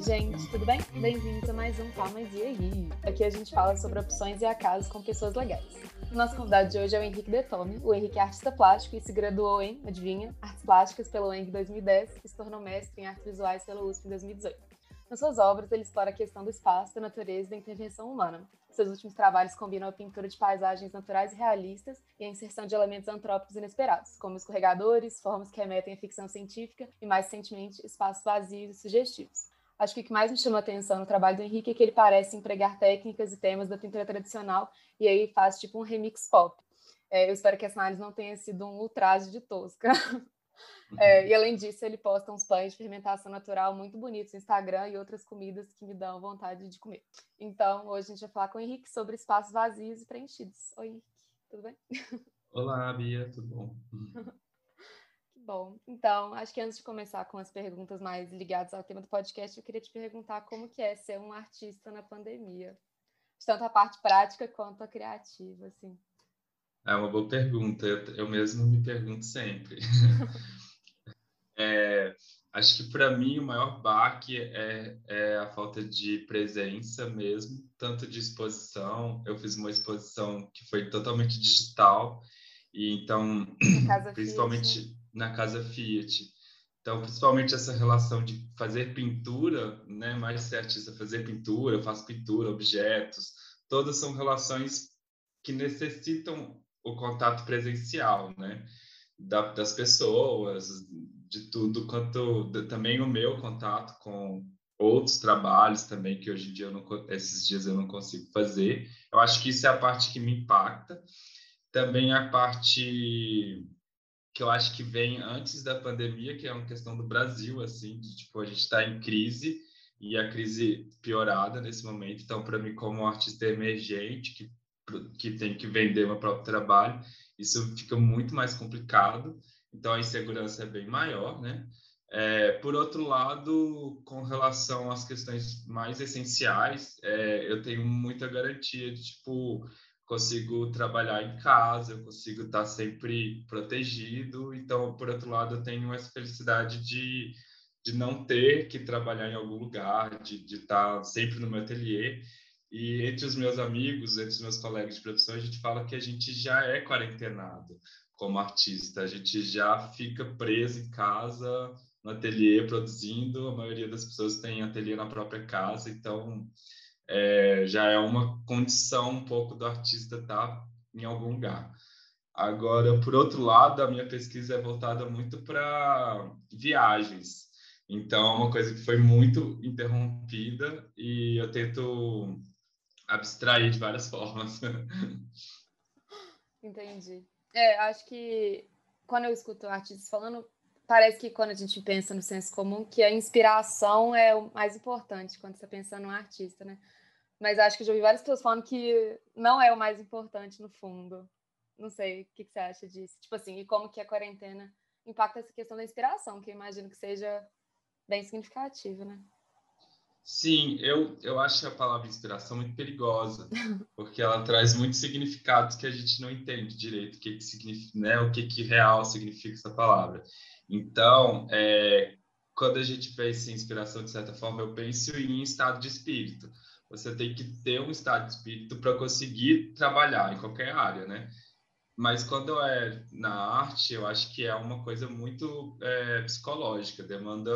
Oi, gente, tudo bem? Bem-vindos a mais um Calma e aí. Aqui a gente fala sobre opções e acasos com pessoas legais. O nosso convidado de hoje é o Henrique Detome. O Henrique é artista plástico e se graduou em, adivinha, Artes Plásticas pelo UENG em 2010 e se tornou mestre em Artes Visuais pela USP em 2018. Nas suas obras, ele explora a questão do espaço, da natureza e da intervenção humana. Seus últimos trabalhos combinam a pintura de paisagens naturais e realistas e a inserção de elementos antrópicos inesperados, como escorregadores, formas que remetem à ficção científica e, mais recentemente, espaços vazios e sugestivos. Acho que o que mais me chamou a atenção no trabalho do Henrique é que ele parece empregar técnicas e temas da pintura tradicional e aí faz tipo um remix pop. É, eu espero que essa análise não tenha sido um ultraje de tosca. É, e além disso, ele posta uns pães de fermentação natural muito bonitos no Instagram e outras comidas que me dão vontade de comer. Então, hoje a gente vai falar com o Henrique sobre espaços vazios e preenchidos. Oi, Henrique, tudo bem? Olá, Bia, tudo bom? bom. Então, acho que antes de começar com as perguntas mais ligadas ao tema do podcast, eu queria te perguntar como que é ser um artista na pandemia. Tanto a parte prática quanto a criativa, assim. É uma boa pergunta. Eu, eu mesmo me pergunto sempre. é, acho que para mim o maior baque é, é, a falta de presença mesmo, tanto de exposição. Eu fiz uma exposição que foi totalmente digital e então principalmente Fiat. Na casa Fiat. Então, principalmente essa relação de fazer pintura, né? Mais ser artista, fazer pintura, faço pintura, objetos, todas são relações que necessitam o contato presencial, né? Da, das pessoas, de tudo, quanto de, também o meu contato com outros trabalhos também que hoje em dia eu não, esses dias eu não consigo fazer. Eu acho que isso é a parte que me impacta. Também a parte que eu acho que vem antes da pandemia, que é uma questão do Brasil, assim, de tipo a gente está em crise e a crise piorada nesse momento. Então, para mim, como artista emergente que que tem que vender meu próprio trabalho, isso fica muito mais complicado. Então a insegurança é bem maior, né? É, por outro lado, com relação às questões mais essenciais, é, eu tenho muita garantia de tipo consigo trabalhar em casa, eu consigo estar sempre protegido. Então, por outro lado, eu tenho essa felicidade de de não ter que trabalhar em algum lugar, de, de estar sempre no meu ateliê. E entre os meus amigos, entre os meus colegas de profissão, a gente fala que a gente já é quarentenado como artista, a gente já fica preso em casa, no ateliê, produzindo. A maioria das pessoas tem ateliê na própria casa, então é, já é uma condição um pouco do artista estar em algum lugar. Agora, por outro lado, a minha pesquisa é voltada muito para viagens. Então, é uma coisa que foi muito interrompida e eu tento abstrair de várias formas. Entendi. É, acho que quando eu escuto artistas falando, parece que quando a gente pensa no senso comum, que a inspiração é o mais importante quando você está pensando no artista, né? Mas acho que já ouvi várias pessoas falando que não é o mais importante no fundo. Não sei, o que, que você acha disso? Tipo assim, e como que a quarentena impacta essa questão da inspiração, que eu imagino que seja bem significativa, né? Sim, eu, eu acho a palavra inspiração muito perigosa, porque ela traz muitos significados que a gente não entende direito o que, que significa, né, o que, que real significa essa palavra. Então, é, quando a gente pensa em inspiração, de certa forma, eu penso em estado de espírito. Você tem que ter um estado de espírito para conseguir trabalhar em qualquer área, né? Mas quando é na arte, eu acho que é uma coisa muito é, psicológica, demanda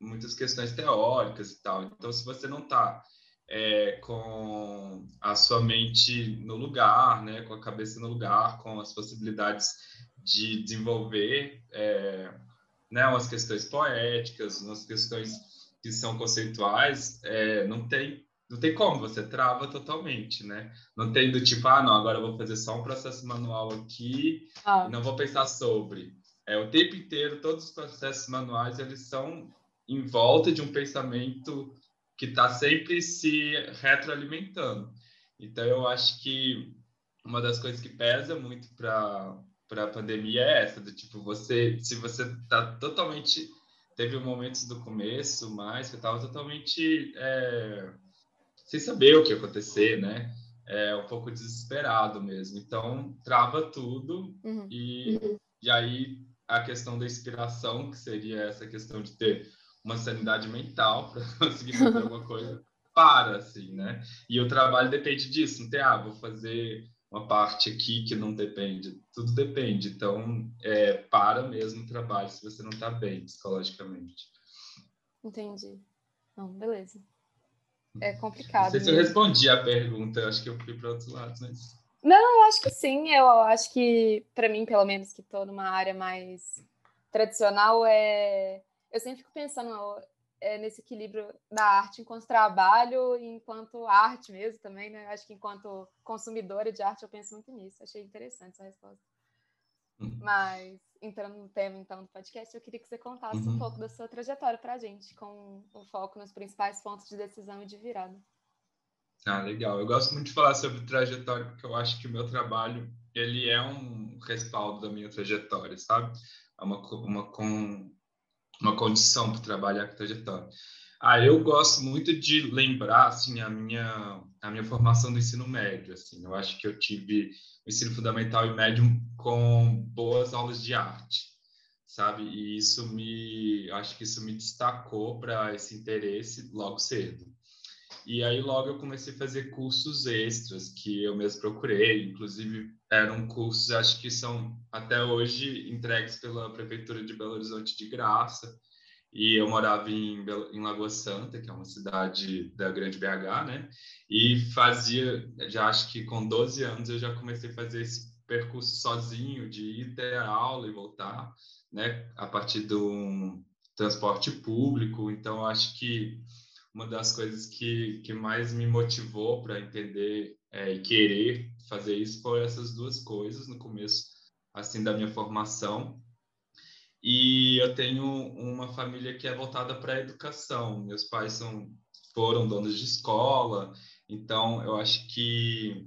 muitas questões teóricas e tal. Então, se você não está é, com a sua mente no lugar, né, com a cabeça no lugar, com as possibilidades de desenvolver é, né, umas questões poéticas, umas questões que são conceituais, é, não tem não tem como, você trava totalmente, né? Não tem do tipo, ah, não, agora eu vou fazer só um processo manual aqui ah. e não vou pensar sobre. É, o tempo inteiro, todos os processos manuais, eles são em volta de um pensamento que está sempre se retroalimentando. Então, eu acho que uma das coisas que pesa muito para para a pandemia é essa, do tipo, você, se você está totalmente, teve momentos do começo, mas que estava totalmente é, sem saber o que ia acontecer, né? É um pouco desesperado mesmo. Então, trava tudo uhum. e, uhum. e aí a questão da inspiração, que seria essa questão de ter uma sanidade mental para conseguir fazer alguma coisa, para, assim, né? E o trabalho depende disso, não tem, ah, vou fazer uma parte aqui que não depende, tudo depende. Então, é, para mesmo o trabalho se você não está bem psicologicamente. Entendi. Não, beleza. É complicado. Não sei se eu respondi a pergunta, acho que eu fui para outros lados, mas. Não, eu acho que sim. Eu acho que, para mim, pelo menos, que estou numa área mais tradicional, é... eu sempre fico pensando é, nesse equilíbrio da arte enquanto trabalho e enquanto arte mesmo também, né? Acho que enquanto consumidora de arte eu penso muito nisso. Achei interessante essa resposta. Uhum. Mas, entrando no tema, então, do podcast, eu queria que você contasse uhum. um pouco da sua trajetória para a gente, com o foco nos principais pontos de decisão e de virada. Ah, legal. Eu gosto muito de falar sobre trajetória, porque eu acho que o meu trabalho, ele é um respaldo da minha trajetória, sabe? É uma, uma, com, uma condição para trabalhar com trajetória. Ah, eu gosto muito de lembrar assim a minha a minha formação do ensino médio, assim. Eu acho que eu tive o ensino fundamental e médio com boas aulas de arte, sabe? E isso me acho que isso me destacou para esse interesse logo cedo. E aí logo eu comecei a fazer cursos extras que eu mesmo procurei, inclusive eram cursos acho que são até hoje entregues pela prefeitura de Belo Horizonte de graça e eu morava em, em Lagoa Santa, que é uma cidade da Grande BH, né? E fazia, já acho que com 12 anos eu já comecei a fazer esse percurso sozinho, de ir ter a aula e voltar, né? A partir do transporte público. Então, acho que uma das coisas que, que mais me motivou para entender é, e querer fazer isso foram essas duas coisas no começo, assim, da minha formação e eu tenho uma família que é voltada para a educação. Meus pais são, foram donos de escola, então eu acho que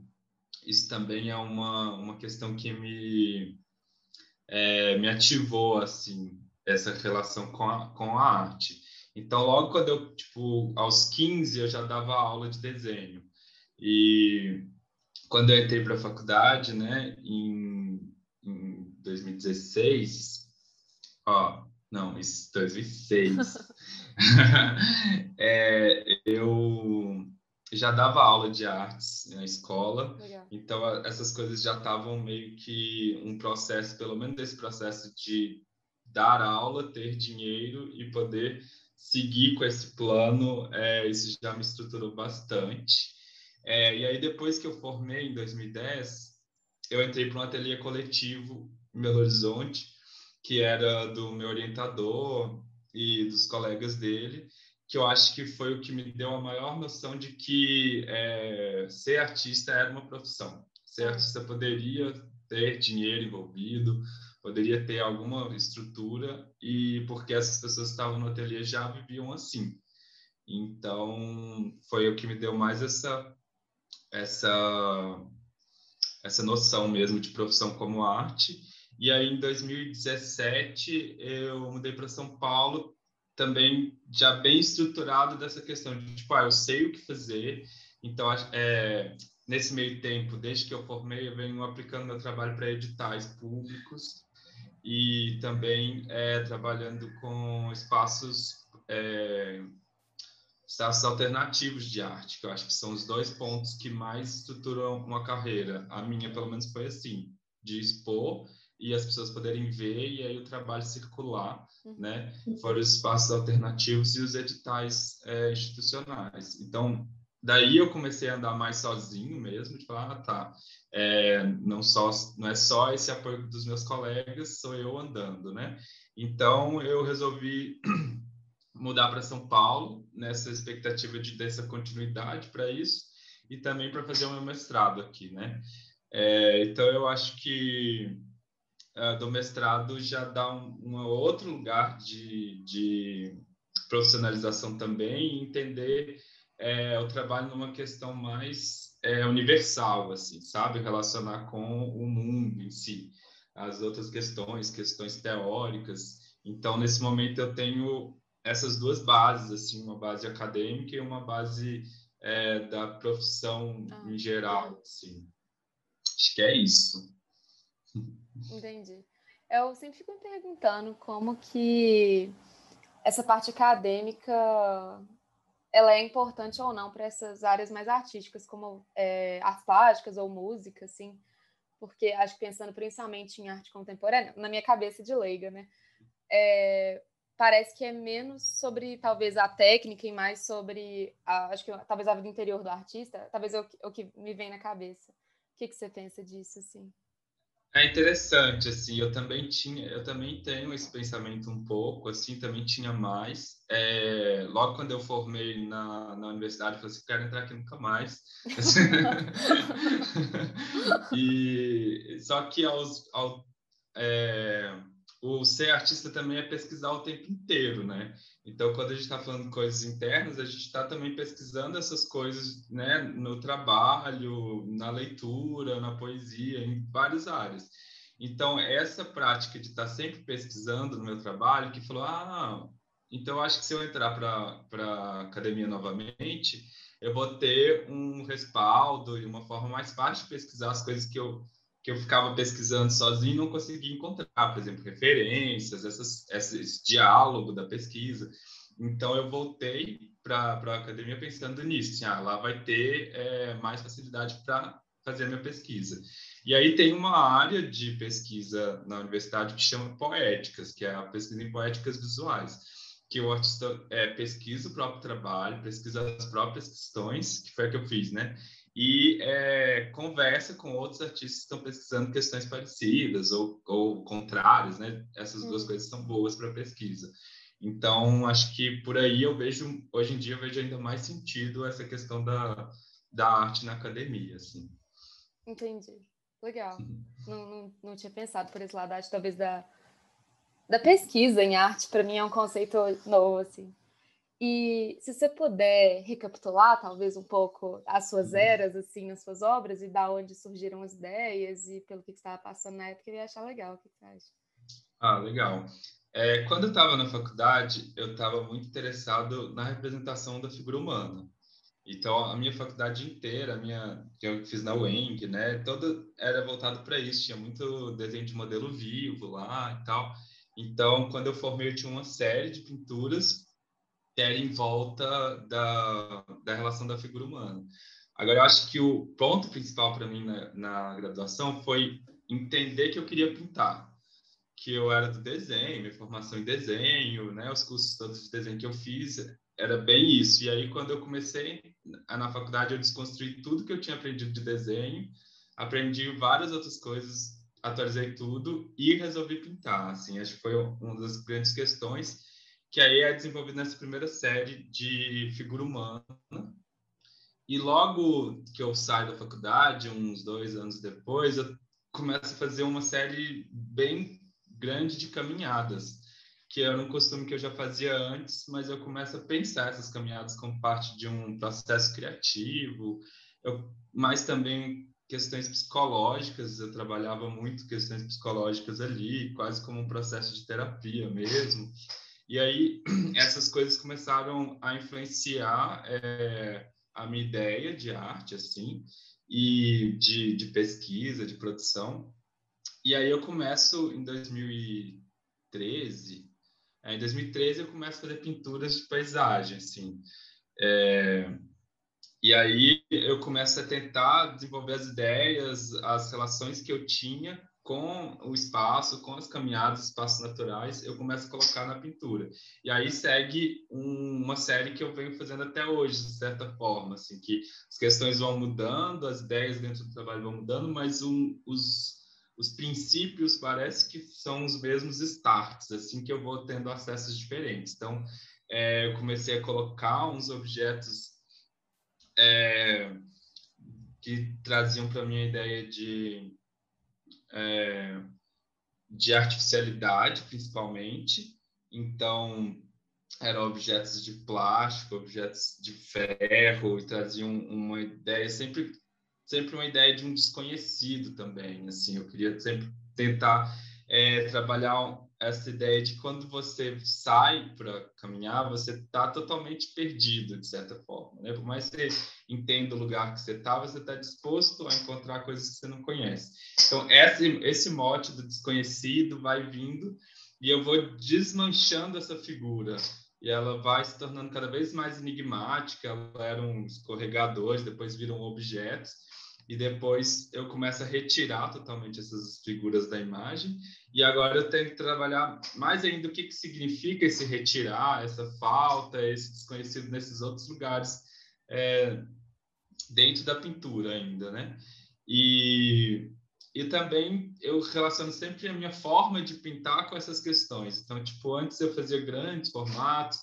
isso também é uma, uma questão que me, é, me ativou, assim, essa relação com a, com a arte. Então, logo quando eu, tipo, aos 15, eu já dava aula de desenho. E quando eu entrei para a faculdade, né, em, em 2016, Ó, não, isso 2006. é, eu já dava aula de artes na escola, Legal. então essas coisas já estavam meio que um processo, pelo menos desse processo de dar aula, ter dinheiro e poder seguir com esse plano, é, isso já me estruturou bastante. É, e aí depois que eu formei em 2010, eu entrei para um ateliê coletivo em Belo Horizonte, que era do meu orientador e dos colegas dele, que eu acho que foi o que me deu a maior noção de que é, ser artista era uma profissão. Ser artista poderia ter dinheiro envolvido, poderia ter alguma estrutura, e porque essas pessoas que estavam no ateliê já viviam assim. Então, foi o que me deu mais essa essa essa noção mesmo de profissão como arte e aí, em 2017, eu mudei para São Paulo, também já bem estruturado dessa questão de, tipo, ah, eu sei o que fazer, então, é, nesse meio tempo, desde que eu formei, eu venho aplicando meu trabalho para editais públicos e também é, trabalhando com espaços, é, espaços alternativos de arte, que eu acho que são os dois pontos que mais estruturam uma carreira. A minha, pelo menos, foi assim, de expor e as pessoas poderem ver e aí o trabalho circular, uhum. né? Fora os espaços alternativos e os editais é, institucionais. Então, daí eu comecei a andar mais sozinho mesmo, de falar, ah, tá, é, não, só, não é só esse apoio dos meus colegas, sou eu andando, né? Então, eu resolvi mudar para São Paulo, nessa expectativa de dessa continuidade para isso, e também para fazer o meu mestrado aqui, né? É, então, eu acho que uh, do mestrado já dá um, um outro lugar de, de profissionalização também e entender é, o trabalho numa questão mais é, universal, assim, sabe? Relacionar com o mundo em si. As outras questões, questões teóricas. Então, nesse momento, eu tenho essas duas bases, assim, uma base acadêmica e uma base é, da profissão ah, em geral, assim. Acho que é isso. Entendi. Eu sempre fico me perguntando como que essa parte acadêmica ela é importante ou não para essas áreas mais artísticas, como é, artes plásticas ou música, assim, porque acho que pensando principalmente em arte contemporânea, na minha cabeça de leiga, né, é, parece que é menos sobre talvez a técnica e mais sobre, a, acho que talvez a vida interior do artista, talvez é o, o que me vem na cabeça. O que, que você pensa disso, assim? É interessante, assim, eu também tinha, eu também tenho esse pensamento um pouco, assim, também tinha mais. É, logo quando eu formei na, na universidade, eu falei assim, quero entrar aqui nunca mais. e só que aos, ao, é, o ser artista também é pesquisar o tempo inteiro, né? Então, quando a gente está falando de coisas internas, a gente está também pesquisando essas coisas né, no trabalho, na leitura, na poesia, em várias áreas. Então, essa prática de estar tá sempre pesquisando no meu trabalho, que falou, ah, então acho que se eu entrar para a academia novamente, eu vou ter um respaldo e uma forma mais fácil de pesquisar as coisas que eu que eu ficava pesquisando sozinho e não conseguia encontrar, por exemplo, referências, essas, esse diálogo da pesquisa. Então, eu voltei para a academia pensando nisso. Assim, ah, lá vai ter é, mais facilidade para fazer a minha pesquisa. E aí tem uma área de pesquisa na universidade que chama poéticas, que é a pesquisa em poéticas visuais, que o artista é, pesquisa o próprio trabalho, pesquisa as próprias questões, que foi a que eu fiz, né? E é, conversa com outros artistas que estão pesquisando questões parecidas ou, ou contrárias, né? Essas duas uhum. coisas são boas para pesquisa. Então, acho que por aí eu vejo, hoje em dia, eu vejo ainda mais sentido essa questão da, da arte na academia, assim. Entendi. Legal. Uhum. Não, não, não tinha pensado por esse lado, acho talvez da, da pesquisa em arte, para mim é um conceito novo, assim. E se você puder recapitular, talvez, um pouco as suas uhum. eras, assim, as suas obras, e da onde surgiram as ideias e pelo que estava passando na época, eu ia achar legal. O que você acha? Ah, legal. É, quando eu estava na faculdade, eu estava muito interessado na representação da figura humana. Então, a minha faculdade inteira, a minha, que eu fiz na UENG, né, toda era voltado para isso. Tinha muito desenho de modelo vivo lá e tal. Então, quando eu formei, eu tinha uma série de pinturas era em volta da, da relação da figura humana. Agora, eu acho que o ponto principal para mim na, na, graduação foi entender que eu queria pintar, que eu era do desenho, minha formação em desenho, né, os cursos todos de desenho que eu fiz, era bem isso. E aí, quando eu comecei na faculdade, eu desconstruí tudo que eu tinha aprendido de desenho, aprendi várias outras coisas, atualizei tudo e resolvi pintar. Assim, acho que foi uma das grandes questões que aí é desenvolvido nessa primeira série de figura humana. E logo que eu saio da faculdade, uns dois anos depois, eu começo a fazer uma série bem grande de caminhadas, que era um costume que eu já fazia antes, mas eu começo a pensar essas caminhadas como parte de um processo criativo, eu, mas também questões psicológicas, eu trabalhava muito questões psicológicas ali, quase como um processo de terapia mesmo. E aí essas coisas começaram a influenciar é, a minha ideia de arte, assim, e de, de pesquisa, de produção. E aí eu começo em 2013, é, em 2013 eu começo a fazer pinturas de paisagem, assim. É, e aí eu começo a tentar desenvolver as ideias, as relações que eu tinha com o espaço, com as caminhadas, espaços naturais, eu começo a colocar na pintura. E aí segue um, uma série que eu venho fazendo até hoje, de certa forma, assim, que as questões vão mudando, as ideias dentro do trabalho vão mudando, mas um, os, os princípios parece que são os mesmos starts, assim que eu vou tendo acessos diferentes. Então, é, eu comecei a colocar uns objetos é, que traziam para mim a ideia de é, de artificialidade, principalmente. Então, eram objetos de plástico, objetos de ferro, e traziam uma ideia, sempre, sempre uma ideia de um desconhecido também. Assim, eu queria sempre tentar é, trabalhar essa ideia de quando você sai para caminhar, você está totalmente perdido, de certa forma. Né? Por mais que você entenda o lugar que você está, você está disposto a encontrar coisas que você não conhece. Então, esse, esse mote do desconhecido vai vindo e eu vou desmanchando essa figura e ela vai se tornando cada vez mais enigmática. Ela eram escorregadores, depois viram objetos e depois eu começo a retirar totalmente essas figuras da imagem e agora eu tenho que trabalhar mais ainda o que, que significa esse retirar, essa falta, esse desconhecido nesses outros lugares é, dentro da pintura ainda, né? E e também eu relaciono sempre a minha forma de pintar com essas questões. Então, tipo, antes eu fazia grandes formatos,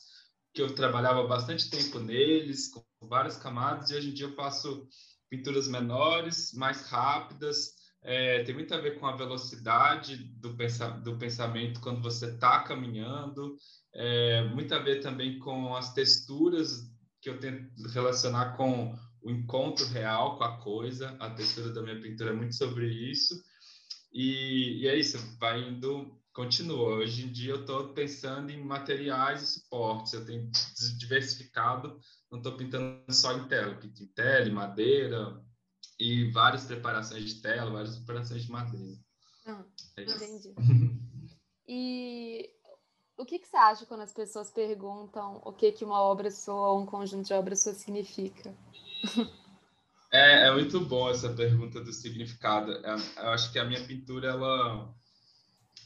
que eu trabalhava bastante tempo neles, com várias camadas, e hoje em dia eu faço pinturas menores, mais rápidas. É, tem muito a ver com a velocidade do, pensa do pensamento quando você está caminhando, é, muito a ver também com as texturas que eu tento relacionar com o encontro real com a coisa. A textura da minha pintura é muito sobre isso. E, e é isso, vai indo, continua. Hoje em dia eu estou pensando em materiais e suportes. Eu tenho diversificado, não estou pintando só em tela, pinto em tela, madeira e várias preparações de tela, várias preparações de madeira. Ah, é entendi. e o que, que você acha quando as pessoas perguntam o que, que uma obra sua ou um conjunto de obras sua significa? É, é muito bom essa pergunta do significado. É, eu acho que a minha pintura ela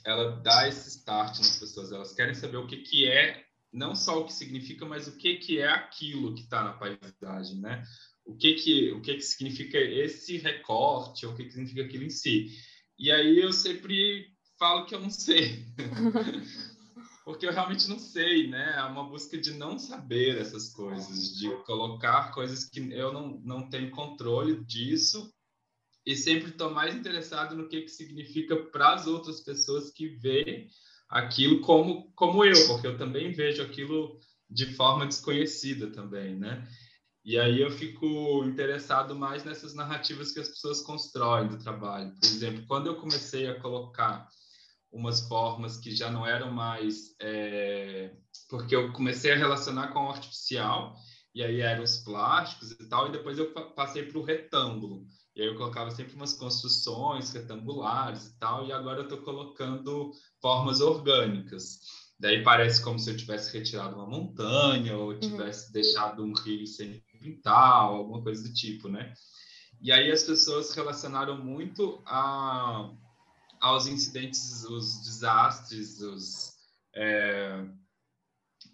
ela dá esse start nas pessoas. Elas querem saber o que que é, não só o que significa, mas o que que é aquilo que está na paisagem, né? O que que o que que significa esse recorte, ou o que que significa aquilo em si. E aí eu sempre falo que eu não sei. porque eu realmente não sei, né? É uma busca de não saber essas coisas, de colocar coisas que eu não, não tenho controle disso e sempre estou mais interessado no que, que significa para as outras pessoas que veem aquilo como, como eu, porque eu também vejo aquilo de forma desconhecida também, né? E aí eu fico interessado mais nessas narrativas que as pessoas constroem do trabalho. Por exemplo, quando eu comecei a colocar umas formas que já não eram mais. É, porque eu comecei a relacionar com o artificial, e aí eram os plásticos e tal, e depois eu passei para o retângulo. E aí eu colocava sempre umas construções retangulares e tal, e agora eu estou colocando formas orgânicas. Daí parece como se eu tivesse retirado uma montanha ou uhum. tivesse uhum. deixado um rio sem pintar, ou alguma coisa do tipo, né? E aí as pessoas relacionaram muito a aos incidentes, os desastres, os, é,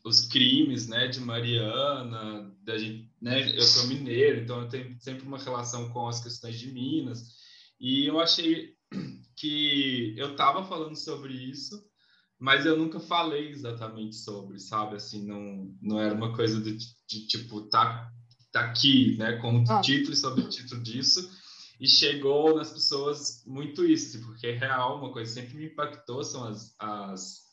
os crimes né, de Mariana, da gente, né, eu sou mineiro, então eu tenho sempre uma relação com as questões de Minas, e eu achei que eu estava falando sobre isso, mas eu nunca falei exatamente sobre, sabe? Assim, não, não era uma coisa de, de tipo, tá, tá aqui, né, com ah. título e subtítulo disso, e chegou nas pessoas muito isso, porque é real, uma coisa que sempre me impactou são as, as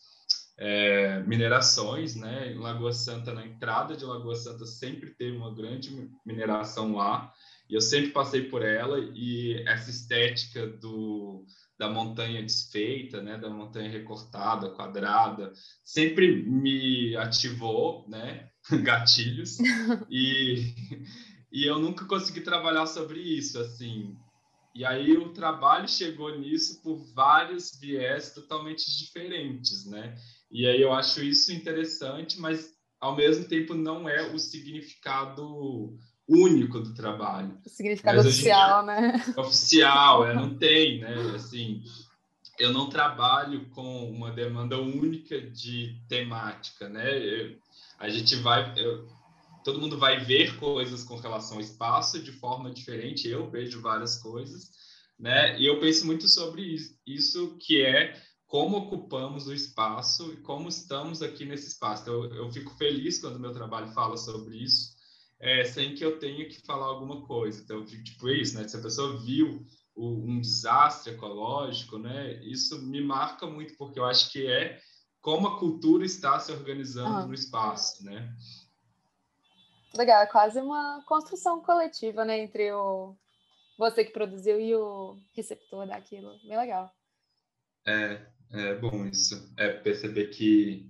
é, minerações, né? Em Lagoa Santa, na entrada de Lagoa Santa, sempre teve uma grande mineração lá, e eu sempre passei por ela, e essa estética do, da montanha desfeita, né? Da montanha recortada, quadrada, sempre me ativou, né? Gatilhos, e e eu nunca consegui trabalhar sobre isso, assim. E aí o trabalho chegou nisso por vários viés totalmente diferentes, né? E aí eu acho isso interessante, mas ao mesmo tempo não é o significado único do trabalho. O significado mas, oficial, né? Oficial, é, não tem, né? Assim, eu não trabalho com uma demanda única de temática, né? Eu, a gente vai, eu, todo mundo vai ver coisas com relação ao espaço de forma diferente. Eu vejo várias coisas, né? E eu penso muito sobre isso, que é como ocupamos o espaço e como estamos aqui nesse espaço. Eu, eu fico feliz quando meu trabalho fala sobre isso, é, sem que eu tenha que falar alguma coisa. Então, eu fico tipo é isso, né? Se a pessoa viu o, um desastre ecológico, né? Isso me marca muito, porque eu acho que é como a cultura está se organizando ah. no espaço, né? Legal, é quase uma construção coletiva, né, entre o você que produziu e o receptor daquilo. Bem legal. É, é bom isso. É perceber que,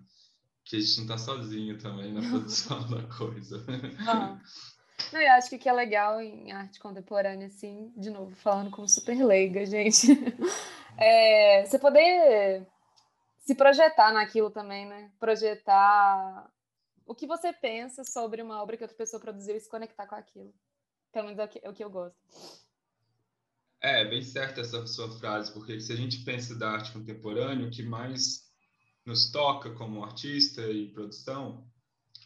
que a gente não está sozinho também na produção da coisa. Ah. Não, eu acho que o que é legal em arte contemporânea, assim, de novo, falando como super leiga, gente, é você poder se projetar naquilo também, né? Projetar o que você pensa sobre uma obra que outra pessoa produziu e se conectar com aquilo. Pelo menos é o que, é o que eu gosto. É, bem certa essa sua frase, porque se a gente pensa da arte contemporânea, o que mais nos toca como artista e produção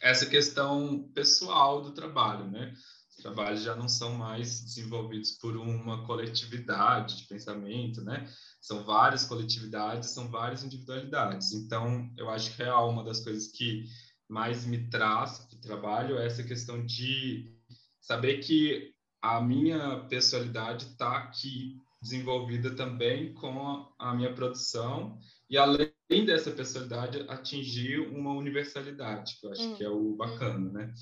é essa questão pessoal do trabalho, né? Os trabalhos já não são mais desenvolvidos por uma coletividade de pensamento, né? São várias coletividades, são várias individualidades. Então, eu acho que é uma das coisas que mais me traz para o trabalho é essa questão de saber que a minha personalidade está aqui desenvolvida também com a minha produção e além dessa personalidade atingir uma universalidade, que eu acho hum. que é o bacana, né?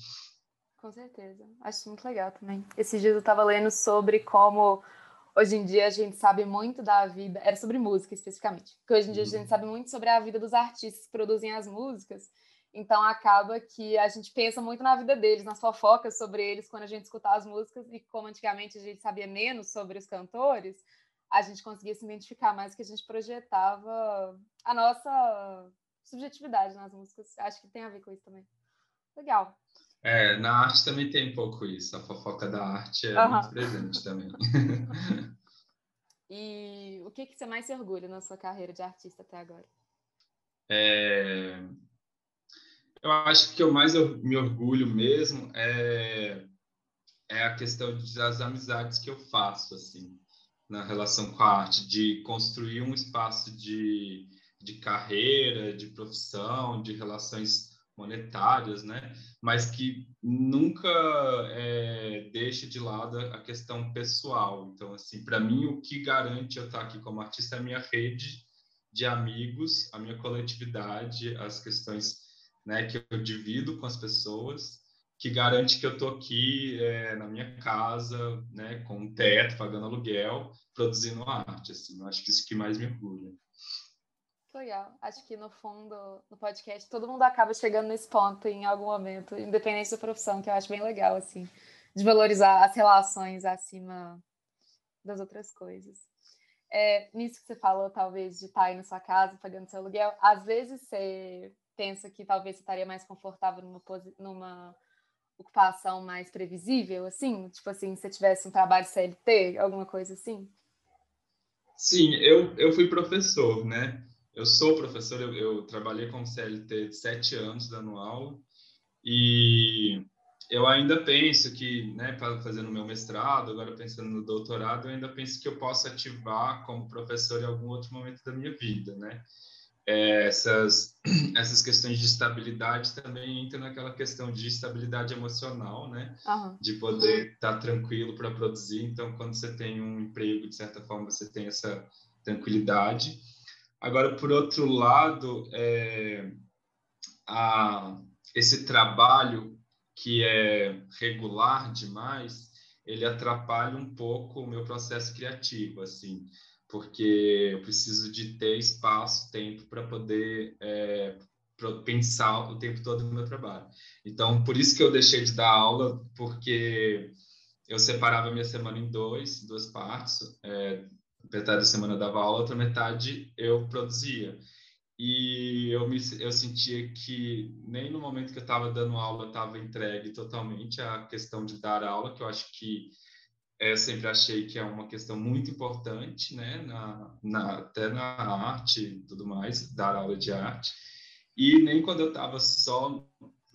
Com certeza. Acho muito legal também. Esses dias eu estava lendo sobre como hoje em dia a gente sabe muito da vida, era sobre música especificamente, porque hoje em dia a gente uhum. sabe muito sobre a vida dos artistas que produzem as músicas, então acaba que a gente pensa muito na vida deles, nas fofocas sobre eles quando a gente escutar as músicas e como antigamente a gente sabia menos sobre os cantores, a gente conseguia se identificar mais que a gente projetava a nossa subjetividade nas músicas. Acho que tem a ver com isso também. Legal. É, na arte também tem um pouco isso. A fofoca da arte é uhum. muito presente também. e o que, que você mais se orgulha na sua carreira de artista até agora? É... Eu acho que o mais eu me orgulho mesmo é, é a questão das amizades que eu faço, assim, na relação com a arte, de construir um espaço de, de carreira, de profissão, de relações monetárias, né? Mas que nunca é, deixe de lado a questão pessoal. Então, assim, para mim, o que garante eu estar aqui como artista é a minha rede de amigos, a minha coletividade, as questões né, que eu divido com as pessoas, que garante que eu estou aqui é, na minha casa, né, com um teto, pagando aluguel, produzindo arte. Assim, eu acho que isso que mais me orgulha. Legal. Acho que no fundo, no podcast, todo mundo acaba chegando nesse ponto em algum momento, independente da profissão, que eu acho bem legal, assim, de valorizar as relações acima das outras coisas. É, nisso que você falou, talvez, de estar aí na sua casa pagando seu aluguel, às vezes você pensa que talvez estaria mais confortável numa, numa ocupação mais previsível, assim? Tipo assim, se você tivesse um trabalho CLT, alguma coisa assim? Sim, eu, eu fui professor, né? Eu sou professor, eu, eu trabalhei como CLT sete anos dando aula e eu ainda penso que, né, fazendo meu mestrado, agora pensando no doutorado, eu ainda penso que eu posso ativar como professor em algum outro momento da minha vida, né? É, essas, essas questões de estabilidade também entram naquela questão de estabilidade emocional, né? Uhum. De poder estar tá tranquilo para produzir. Então, quando você tem um emprego, de certa forma, você tem essa tranquilidade. Agora, por outro lado, é, a, esse trabalho que é regular demais, ele atrapalha um pouco o meu processo criativo, assim porque eu preciso de ter espaço, tempo para poder é, pensar o tempo todo no meu trabalho. Então, por isso que eu deixei de dar aula, porque eu separava minha semana em dois, duas partes. É, metade da semana eu dava aula, outra metade eu produzia. E eu, me, eu sentia que nem no momento que eu estava dando aula estava entregue totalmente à questão de dar aula, que eu acho que eu sempre achei que é uma questão muito importante, né, na, na, até na arte e tudo mais, dar aula de arte. E nem quando eu estava só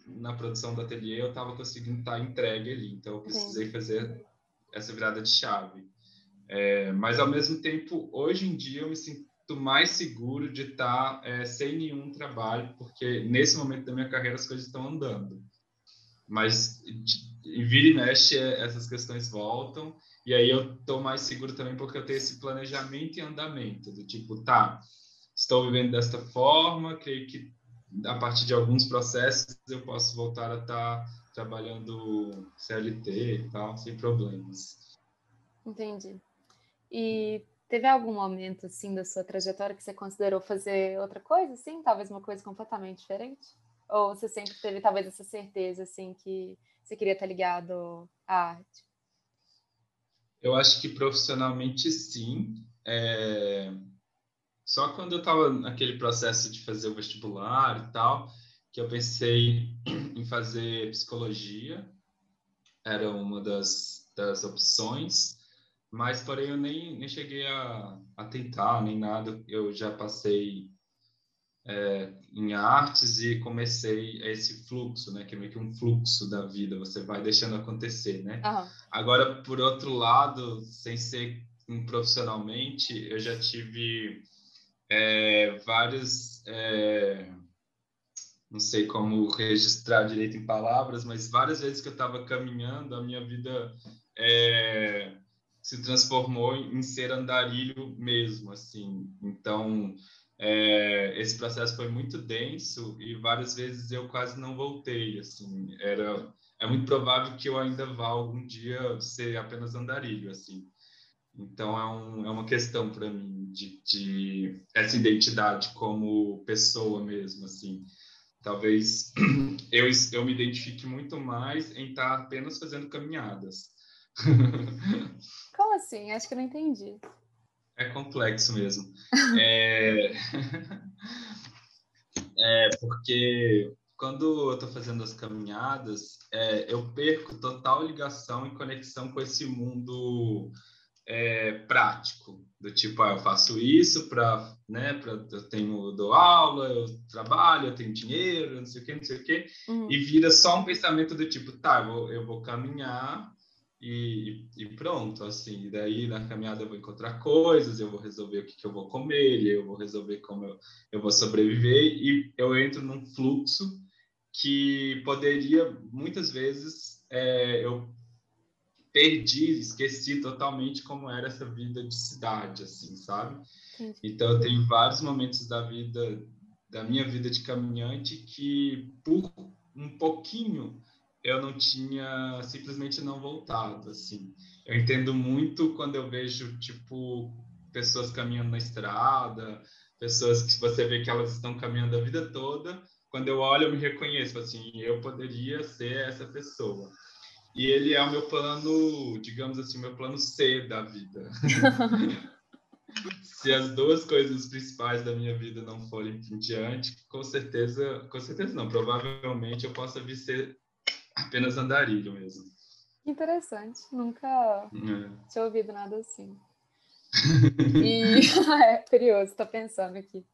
na produção do ateliê eu estava conseguindo estar entregue ali. Então, eu precisei fazer essa virada de chave. É, mas, ao mesmo tempo, hoje em dia, eu me sinto mais seguro de estar é, sem nenhum trabalho, porque nesse momento da minha carreira as coisas estão andando. Mas e vira e mexe, essas questões voltam. E aí eu estou mais seguro também porque eu tenho esse planejamento e andamento, do tipo, tá, estou vivendo desta forma, creio que a partir de alguns processos eu posso voltar a estar tá trabalhando CLT e tal, sem problemas. Entendi. E teve algum momento, assim, da sua trajetória que você considerou fazer outra coisa, assim? Talvez uma coisa completamente diferente? Ou você sempre teve, talvez, essa certeza, assim, que você queria estar ligado à arte? Eu acho que profissionalmente sim. É... Só quando eu estava naquele processo de fazer o vestibular e tal, que eu pensei em fazer psicologia, era uma das, das opções, mas porém eu nem, nem cheguei a, a tentar, nem nada. Eu já passei é, em artes e comecei esse fluxo, né? Que é meio que um fluxo da vida, você vai deixando acontecer, né? Uhum. Agora, por outro lado, sem ser profissionalmente, eu já tive é, vários, é, não sei como registrar direito em palavras, mas várias vezes que eu estava caminhando, a minha vida é, se transformou em ser andarilho mesmo, assim. Então, é, esse processo foi muito denso e várias vezes eu quase não voltei, assim. Era é muito provável que eu ainda vá algum dia ser apenas andarilho, assim. Então é, um, é uma questão para mim de, de, essa identidade como pessoa mesmo, assim. Talvez eu, eu me identifique muito mais em estar apenas fazendo caminhadas. Como assim? Acho que eu não entendi. É complexo mesmo. é... é porque quando eu estou fazendo as caminhadas, é, eu perco total ligação e conexão com esse mundo é, prático, do tipo, ah, eu faço isso para, né, pra, eu tenho, eu dou aula, eu trabalho, eu tenho dinheiro, não sei o que, não sei o que, uhum. e vira só um pensamento do tipo, tá, eu vou, eu vou caminhar e, e, pronto, assim, e daí na caminhada eu vou encontrar coisas, eu vou resolver o que, que eu vou comer, eu vou resolver como eu, eu vou sobreviver, e eu entro num fluxo que poderia, muitas vezes, é, eu perdi, esqueci totalmente como era essa vida de cidade, assim, sabe? Então, eu tenho vários momentos da vida, da minha vida de caminhante, que por um pouquinho eu não tinha, simplesmente não voltado, assim. Eu entendo muito quando eu vejo, tipo, pessoas caminhando na estrada, pessoas que você vê que elas estão caminhando a vida toda. Quando eu olho, eu me reconheço, assim, eu poderia ser essa pessoa. E ele é o meu plano, digamos assim, meu plano C da vida. Se as duas coisas principais da minha vida não forem em diante, com certeza, com certeza não, provavelmente eu possa vir ser apenas andarilho mesmo. Interessante, nunca é. tinha ouvido nada assim. e é curioso, tô pensando aqui.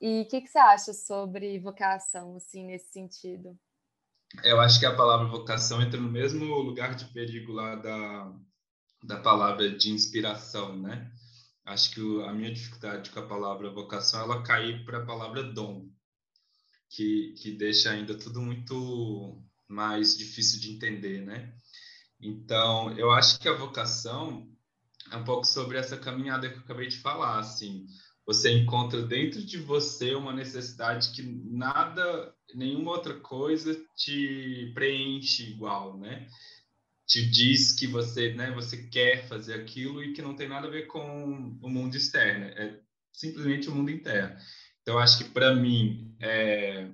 E o que, que você acha sobre vocação, assim, nesse sentido? eu acho que a palavra vocação entra no mesmo lugar de perigo lá da, da palavra de inspiração, né? Acho que o, a minha dificuldade com a palavra vocação ela cair para a palavra dom, que, que deixa ainda tudo muito mais difícil de entender, né? Então, eu acho que a vocação é um pouco sobre essa caminhada que eu acabei de falar, assim, você encontra dentro de você uma necessidade que nada, nenhuma outra coisa te preenche igual, né? Te diz que você, né, você quer fazer aquilo e que não tem nada a ver com o mundo externo, é simplesmente o mundo interno. Então, acho que para mim, é,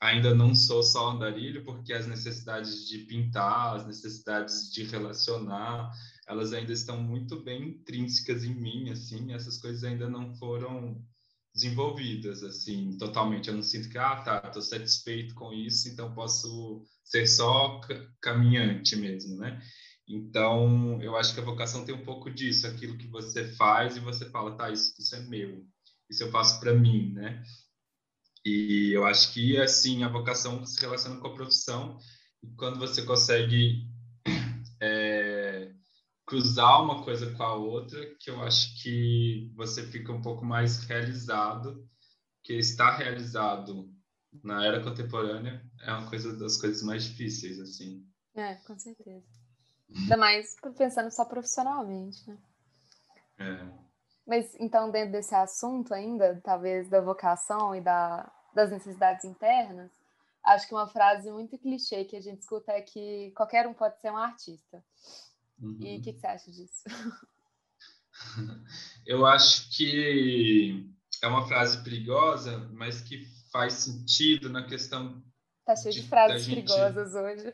ainda não sou só andarilho, porque as necessidades de pintar, as necessidades de relacionar, elas ainda estão muito bem intrínsecas em mim, assim, essas coisas ainda não foram desenvolvidas, assim, totalmente. Eu não sinto que, ah, tá, estou satisfeito com isso, então posso ser só caminhante mesmo, né? Então, eu acho que a vocação tem um pouco disso, aquilo que você faz e você fala, tá, isso, isso é meu, isso eu faço para mim, né? E eu acho que, assim, a vocação se relaciona com a profissão, e quando você consegue é, cruzar uma coisa com a outra, que eu acho que você fica um pouco mais realizado, que estar realizado na era contemporânea é uma coisa das coisas mais difíceis, assim. É, com certeza. Ainda mais pensando só profissionalmente, né? É. Mas então, dentro desse assunto ainda, talvez da vocação e da, das necessidades internas, acho que uma frase muito clichê que a gente escuta é que qualquer um pode ser um artista. Uhum. E o que, que você acha disso? Eu acho que é uma frase perigosa, mas que faz sentido na questão. Tá cheio de, de frases gente... perigosas hoje.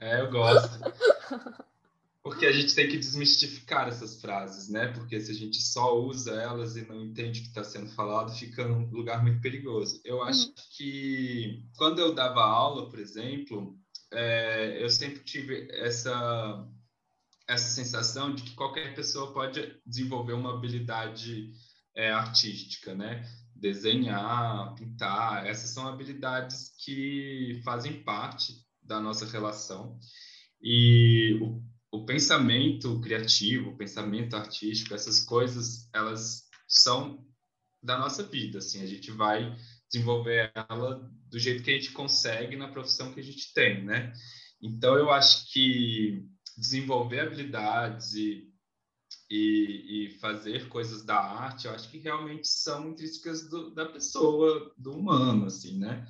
É, eu gosto. Porque a gente tem que desmistificar essas frases, né? Porque se a gente só usa elas e não entende o que está sendo falado, fica num lugar muito perigoso. Eu acho uhum. que quando eu dava aula, por exemplo, é, eu sempre tive essa essa sensação de que qualquer pessoa pode desenvolver uma habilidade é, artística, né? Desenhar, pintar, essas são habilidades que fazem parte da nossa relação. E o o pensamento criativo, o pensamento artístico, essas coisas, elas são da nossa vida, assim, a gente vai desenvolver ela do jeito que a gente consegue na profissão que a gente tem, né? Então, eu acho que desenvolver habilidades e, e, e fazer coisas da arte, eu acho que realmente são intrínsecas do, da pessoa, do humano, assim, né?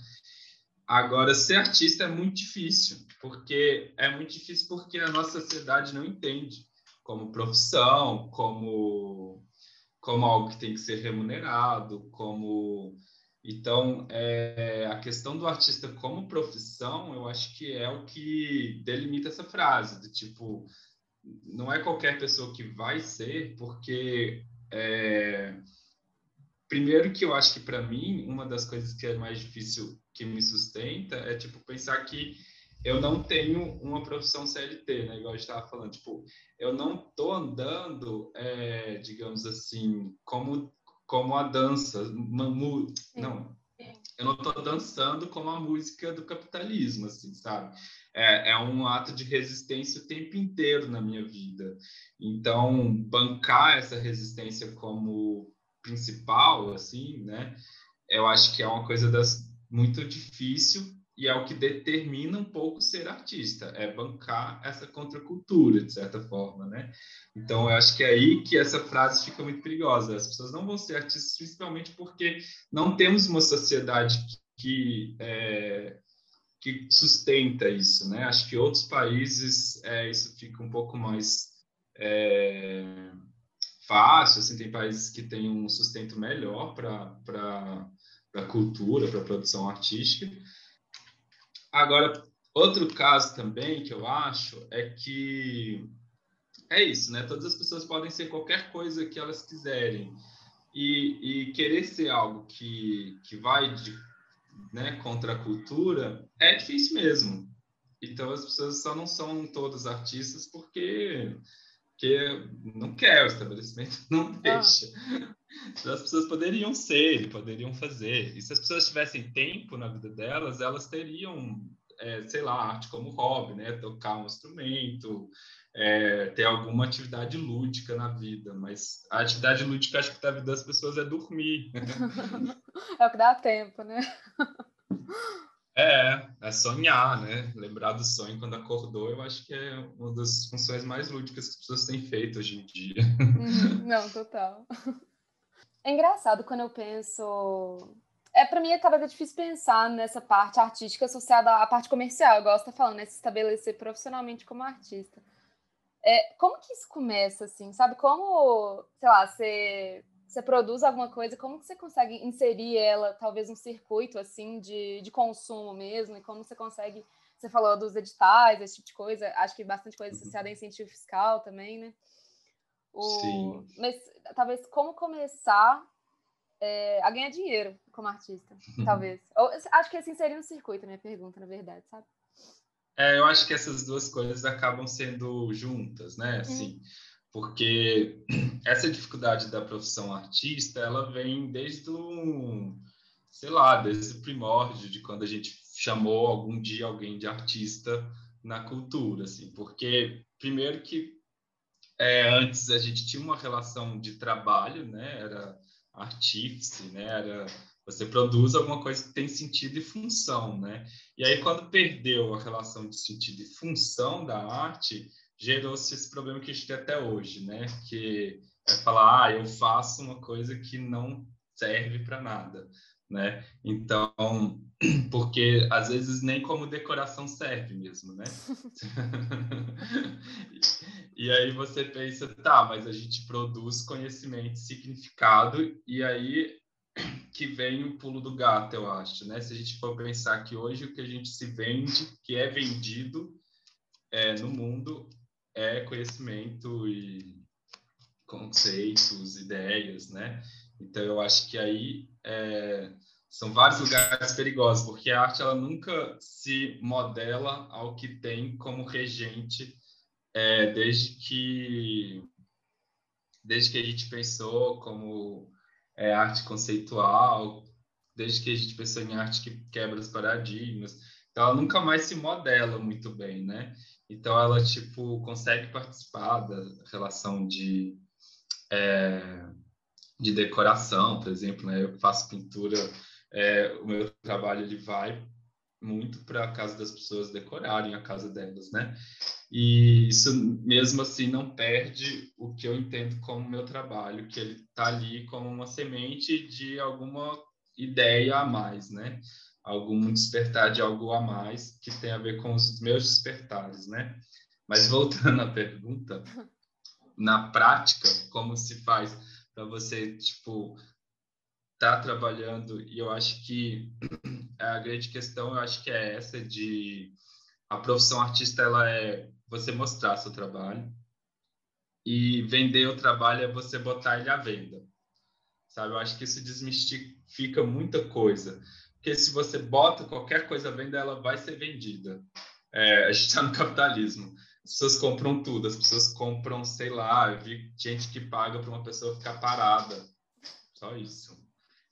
Agora, ser artista é muito difícil, porque é muito difícil porque a nossa sociedade não entende como profissão, como como algo que tem que ser remunerado, como então é, a questão do artista como profissão, eu acho que é o que delimita essa frase do tipo não é qualquer pessoa que vai ser, porque é, primeiro que eu acho que para mim uma das coisas que é mais difícil que me sustenta é tipo pensar que eu não tenho uma profissão CLT, né? Igual a gente estava falando, tipo, eu não tô andando, é, digamos assim, como como a dança, mamu, não, eu não estou dançando como a música do capitalismo, assim, sabe? É, é, um ato de resistência o tempo inteiro na minha vida. Então, bancar essa resistência como principal, assim, né? Eu acho que é uma coisa das, muito difícil e é o que determina um pouco ser artista, é bancar essa contracultura, de certa forma, né? Então, eu acho que é aí que essa frase fica muito perigosa. As pessoas não vão ser artistas principalmente porque não temos uma sociedade que, é, que sustenta isso, né? Acho que outros países é, isso fica um pouco mais é, fácil, assim, tem países que têm um sustento melhor para para a cultura, para a produção artística. Agora, outro caso também que eu acho é que é isso, né? Todas as pessoas podem ser qualquer coisa que elas quiserem. E, e querer ser algo que, que vai de, né, contra a cultura é difícil mesmo. Então, as pessoas só não são todas artistas porque porque não quer, o estabelecimento não ah. deixa. Ah. As pessoas poderiam ser, poderiam fazer. E se as pessoas tivessem tempo na vida delas, elas teriam, é, sei lá, arte como hobby, né? Tocar um instrumento, é, ter alguma atividade lúdica na vida. Mas a atividade lúdica, acho que da vida das pessoas é dormir. é o que dá tempo, né? É, é sonhar, né? Lembrar do sonho quando acordou, eu acho que é uma das funções mais lúdicas que as pessoas têm feito hoje em dia. Uhum, não, total. É engraçado quando eu penso. É, para mim acaba difícil pensar nessa parte artística associada à parte comercial, igual você tá falando, né? Se estabelecer profissionalmente como artista. É, como que isso começa, assim? Sabe como, sei lá, você você produz alguma coisa, como que você consegue inserir ela, talvez, um circuito, assim, de, de consumo mesmo, e como você consegue, você falou dos editais, esse tipo de coisa, acho que bastante coisa associada a incentivo fiscal também, né? O, Sim. Mas, talvez, como começar é, a ganhar dinheiro como artista, talvez. Ou, acho que assim seria um circuito, a minha pergunta, na verdade, sabe? É, eu acho que essas duas coisas acabam sendo juntas, né? Assim, hum porque essa dificuldade da profissão artista, ela vem desde o, sei lá, desde o primórdio de quando a gente chamou algum dia alguém de artista na cultura, assim, porque primeiro que é, antes a gente tinha uma relação de trabalho, né, era artífice, né, era você produz alguma coisa que tem sentido e função, né, e aí quando perdeu a relação de sentido e função da arte, gerou-se esse problema que a gente tem até hoje, né? Que é falar, ah, eu faço uma coisa que não serve para nada, né? Então, porque às vezes nem como decoração serve mesmo, né? e aí você pensa, tá, mas a gente produz conhecimento, significado, e aí que vem o pulo do gato, eu acho, né? Se a gente for pensar que hoje o que a gente se vende, que é vendido é, no mundo, é conhecimento e conceitos, ideias, né? Então eu acho que aí é, são vários lugares perigosos, porque a arte ela nunca se modela ao que tem como regente é, desde que desde que a gente pensou como é, arte conceitual, desde que a gente pensou em arte que quebra os paradigmas. Então, ela nunca mais se modela muito bem, né? Então, ela, tipo, consegue participar da relação de, é, de decoração, por exemplo, né? Eu faço pintura, é, o meu trabalho, ele vai muito para a casa das pessoas decorarem a casa delas, né? E isso mesmo assim não perde o que eu entendo como meu trabalho, que ele está ali como uma semente de alguma ideia a mais, né? Algum despertar de algo a mais que tem a ver com os meus despertares, né? Mas voltando à pergunta, na prática, como se faz para você, tipo, tá trabalhando? E eu acho que a grande questão eu acho que é essa de a profissão artista ela é você mostrar seu trabalho e vender o trabalho é você botar ele à venda. Sabe eu acho que isso desmistifica muita coisa porque se você bota qualquer coisa à venda ela vai ser vendida é, a gente está no capitalismo as pessoas compram tudo as pessoas compram sei lá vi gente que paga para uma pessoa ficar parada só isso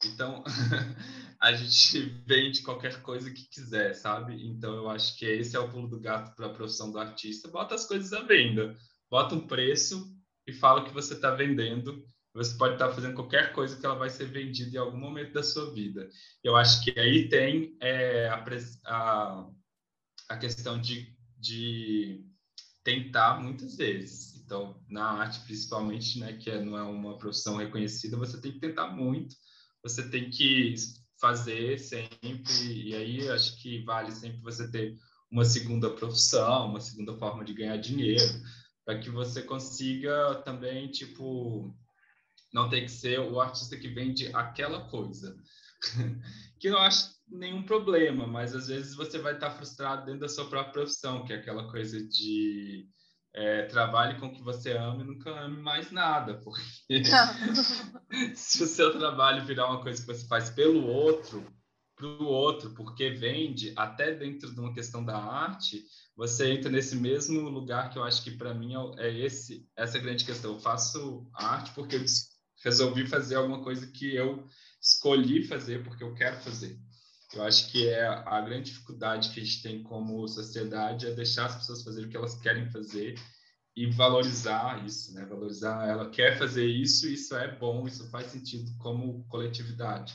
então, a gente vende qualquer coisa que quiser, sabe? Então, eu acho que esse é o pulo do gato para a profissão do artista. Bota as coisas à venda, bota um preço e fala que você está vendendo. Você pode estar fazendo qualquer coisa que ela vai ser vendida em algum momento da sua vida. Eu acho que aí tem é, a, a, a questão de, de tentar muitas vezes. Então, na arte, principalmente, né, que é, não é uma profissão reconhecida, você tem que tentar muito você tem que fazer sempre, e aí acho que vale sempre você ter uma segunda profissão, uma segunda forma de ganhar dinheiro, para que você consiga também, tipo, não ter que ser o artista que vende aquela coisa. que eu não acho nenhum problema, mas às vezes você vai estar frustrado dentro da sua própria profissão, que é aquela coisa de é, trabalhe com o que você ama e nunca ame mais nada, porque se o seu trabalho virar uma coisa que você faz pelo outro, para o outro, porque vende, até dentro de uma questão da arte, você entra nesse mesmo lugar que eu acho que para mim é, é esse essa grande questão. Eu faço arte porque eu resolvi fazer alguma coisa que eu escolhi fazer porque eu quero fazer. Eu acho que é a grande dificuldade que a gente tem como sociedade é deixar as pessoas fazerem o que elas querem fazer e valorizar isso, né? Valorizar, ela quer fazer isso, isso é bom, isso faz sentido como coletividade.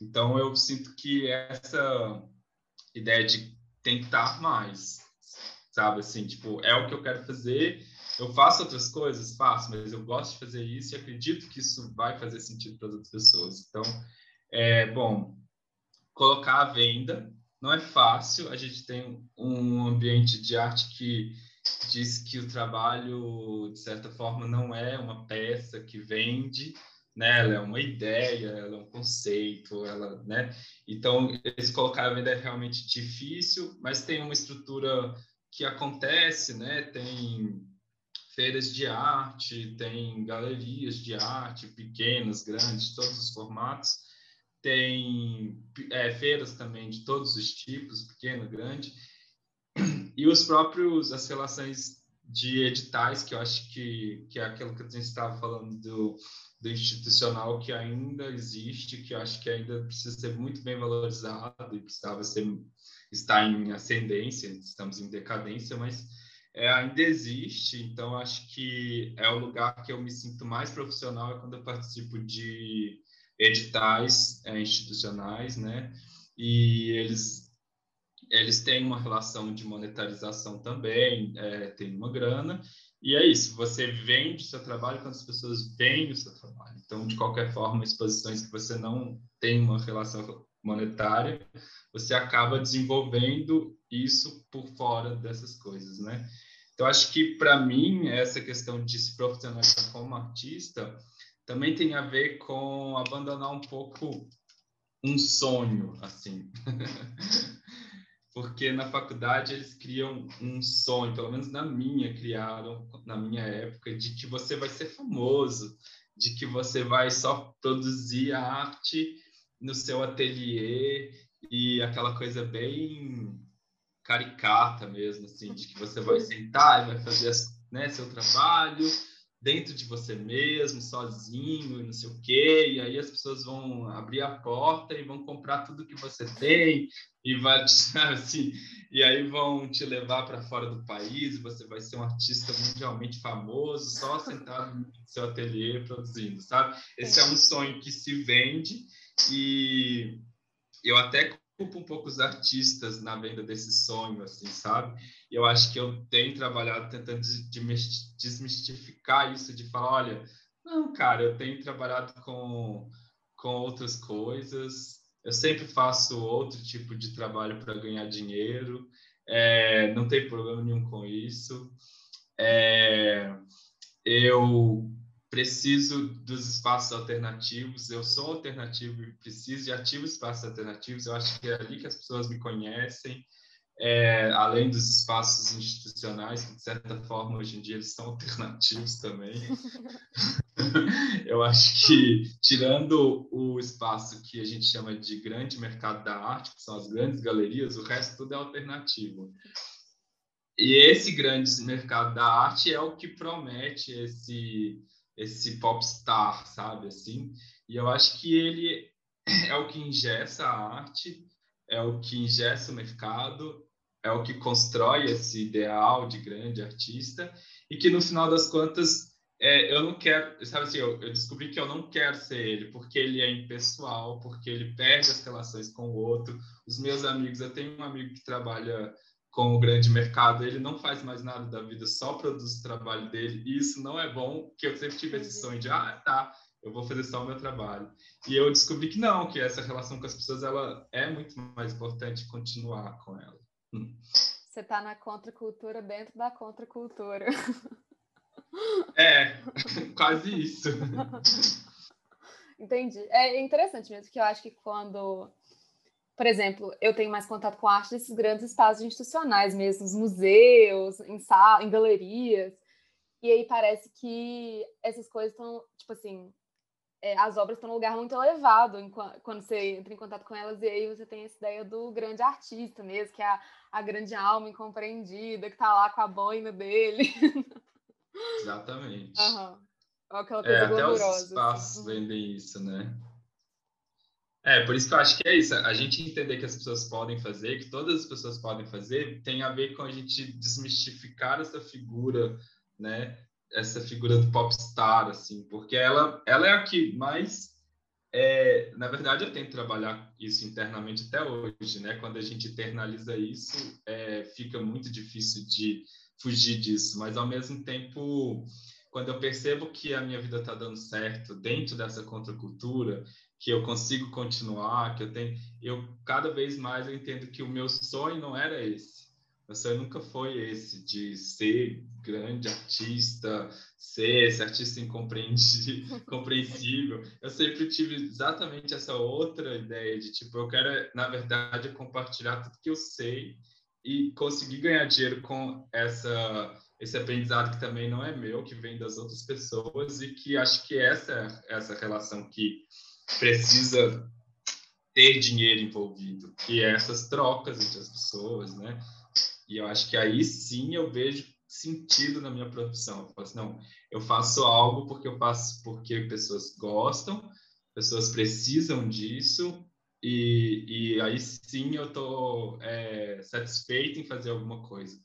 Então eu sinto que essa ideia de tentar mais, sabe assim, tipo, é o que eu quero fazer, eu faço outras coisas, faço, mas eu gosto de fazer isso e acredito que isso vai fazer sentido para as outras pessoas. Então, é bom, colocar à venda. Não é fácil, a gente tem um ambiente de arte que diz que o trabalho, de certa forma, não é uma peça que vende, né? Ela é uma ideia, ela é um conceito, ela, né? Então, esse colocar à venda é realmente difícil, mas tem uma estrutura que acontece, né? Tem feiras de arte, tem galerias de arte, pequenas, grandes, todos os formatos, tem é, feiras também de todos os tipos, pequeno, grande, e os próprios, as relações de editais, que eu acho que, que é aquilo que a gente estava falando do, do institucional que ainda existe, que eu acho que ainda precisa ser muito bem valorizado e precisava ser, estar em ascendência, estamos em decadência, mas é, ainda existe, então acho que é o lugar que eu me sinto mais profissional é quando eu participo de editais é, institucionais, né? E eles eles têm uma relação de monetarização também, é, tem uma grana, e é isso, você vende o seu trabalho quando as pessoas veem o seu trabalho. Então, de qualquer forma, exposições que você não tem uma relação monetária, você acaba desenvolvendo isso por fora dessas coisas, né? Então, acho que, para mim, essa questão de se profissionalizar como artista também tem a ver com abandonar um pouco um sonho, assim. porque na faculdade eles criam um sonho, pelo menos na minha, criaram na minha época, de que você vai ser famoso, de que você vai só produzir a arte no seu ateliê e aquela coisa bem caricata mesmo, assim, de que você vai sentar e vai fazer né, seu trabalho dentro de você mesmo, sozinho, e não sei o quê, e aí as pessoas vão abrir a porta e vão comprar tudo que você tem e vai assim, e aí vão te levar para fora do país, você vai ser um artista mundialmente famoso, só sentado no seu ateliê produzindo, sabe? Esse é um sonho que se vende e eu até culpo um pouco os artistas na venda desse sonho, assim, sabe? E eu acho que eu tenho trabalhado tentando desmistificar isso, de falar, olha, não, cara, eu tenho trabalhado com, com outras coisas, eu sempre faço outro tipo de trabalho para ganhar dinheiro, é, não tem problema nenhum com isso. É, eu preciso dos espaços alternativos, eu sou alternativo e preciso de ativos espaços alternativos, eu acho que é ali que as pessoas me conhecem, é, além dos espaços institucionais, que de certa forma hoje em dia eles são alternativos também. eu acho que, tirando o espaço que a gente chama de grande mercado da arte, que são as grandes galerias, o resto tudo é alternativo. E esse grande mercado da arte é o que promete esse esse popstar, sabe assim? E eu acho que ele é o que ingessa a arte, é o que ingessa o mercado, é o que constrói esse ideal de grande artista e que no final das contas é, eu não quero, sabe assim, eu, eu, descobri que eu não quero ser ele porque ele é impessoal, porque ele perde as relações com o outro. Os meus amigos, eu tenho um amigo que trabalha com o grande mercado, ele não faz mais nada da vida, só produz o trabalho dele, e isso não é bom, que eu sempre tive esse sonho de, ah, tá, eu vou fazer só o meu trabalho. E eu descobri que não, que essa relação com as pessoas, ela é muito mais importante continuar com ela. Hum. Você está na contracultura dentro da contracultura. É, quase isso. Entendi. É interessante mesmo, que eu acho que quando por exemplo, eu tenho mais contato com a arte desses grandes espaços institucionais mesmo, museus, em, sal, em galerias. E aí parece que essas coisas estão, tipo assim, é, as obras estão num lugar muito elevado quando você entra em contato com elas, e aí você tem essa ideia do grande artista mesmo, que é a, a grande alma incompreendida, que está lá com a boina dele. Exatamente. Uhum. Aquela coisa é, até os espaços assim. vendem isso, né? É, por isso que eu acho que é isso. A gente entender que as pessoas podem fazer, que todas as pessoas podem fazer, tem a ver com a gente desmistificar essa figura, né? Essa figura do popstar, assim, porque ela, ela é a que mais. É, na verdade, eu tento trabalhar isso internamente até hoje, né? Quando a gente internaliza isso, é, fica muito difícil de fugir disso, mas ao mesmo tempo quando eu percebo que a minha vida está dando certo dentro dessa contracultura que eu consigo continuar, que eu tenho, eu cada vez mais eu entendo que o meu sonho não era esse. Meu sonho nunca foi esse de ser grande artista, ser esse artista incompreensível. Eu sempre tive exatamente essa outra ideia de tipo, eu quero, na verdade, compartilhar tudo que eu sei e conseguir ganhar dinheiro com essa esse aprendizado que também não é meu, que vem das outras pessoas e que acho que essa essa relação que precisa ter dinheiro envolvido, que é essas trocas entre as pessoas, né? E eu acho que aí sim eu vejo sentido na minha profissão. Eu falo assim, não, eu faço algo porque eu faço porque pessoas gostam, pessoas precisam disso, e, e aí sim eu estou é, satisfeito em fazer alguma coisa.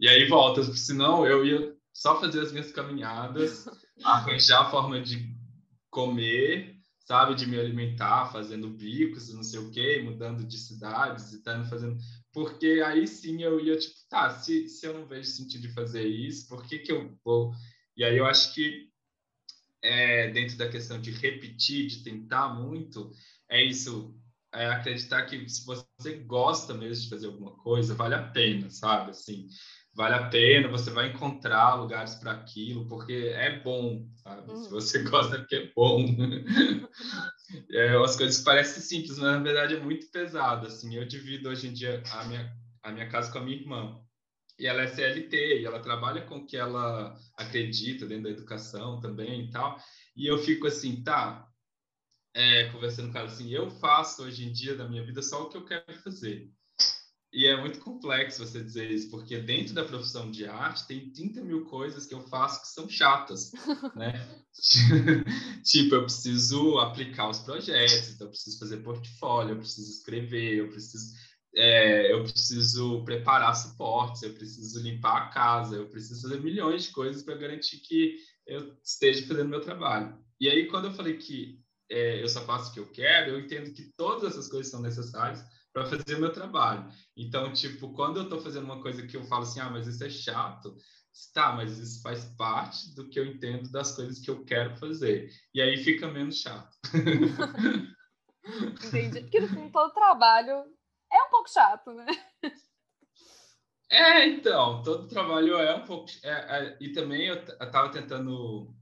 E aí volta, senão eu ia só fazer as minhas caminhadas, arranjar a forma de comer sabe, de me alimentar, fazendo bicos, não sei o quê, mudando de cidades e tal, fazendo. Porque aí sim eu ia, tipo, tá, se, se eu não vejo sentido de fazer isso, por que, que eu vou. E aí eu acho que, é, dentro da questão de repetir, de tentar muito, é isso, é acreditar que se você gosta mesmo de fazer alguma coisa, vale a pena, sabe? Assim, vale a pena, você vai encontrar lugares para aquilo, porque é bom, sabe? Uhum. Se você gosta, é porque é bom. é, as coisas parecem simples, mas na verdade é muito pesado, assim. Eu divido hoje em dia a minha a minha casa com a minha irmã. E ela é CLT, e ela trabalha com o que ela acredita dentro da educação também e tal. E eu fico assim, tá, é, conversando com ela assim, eu faço hoje em dia da minha vida só o que eu quero fazer. E é muito complexo você dizer isso, porque dentro da profissão de arte tem 30 mil coisas que eu faço que são chatas, né? tipo, eu preciso aplicar os projetos, então eu preciso fazer portfólio, eu preciso escrever, eu preciso, é, eu preciso preparar suportes, eu preciso limpar a casa, eu preciso fazer milhões de coisas para garantir que eu esteja fazendo meu trabalho. E aí, quando eu falei que é, eu só faço o que eu quero, eu entendo que todas essas coisas são necessárias para fazer o meu trabalho. Então, tipo, quando eu estou fazendo uma coisa que eu falo assim, ah, mas isso é chato, tá, mas isso faz parte do que eu entendo das coisas que eu quero fazer. E aí fica menos chato. Entendi. Porque no fundo todo trabalho é um pouco chato, né? É, então, todo trabalho é um pouco. É, é, e também eu estava tentando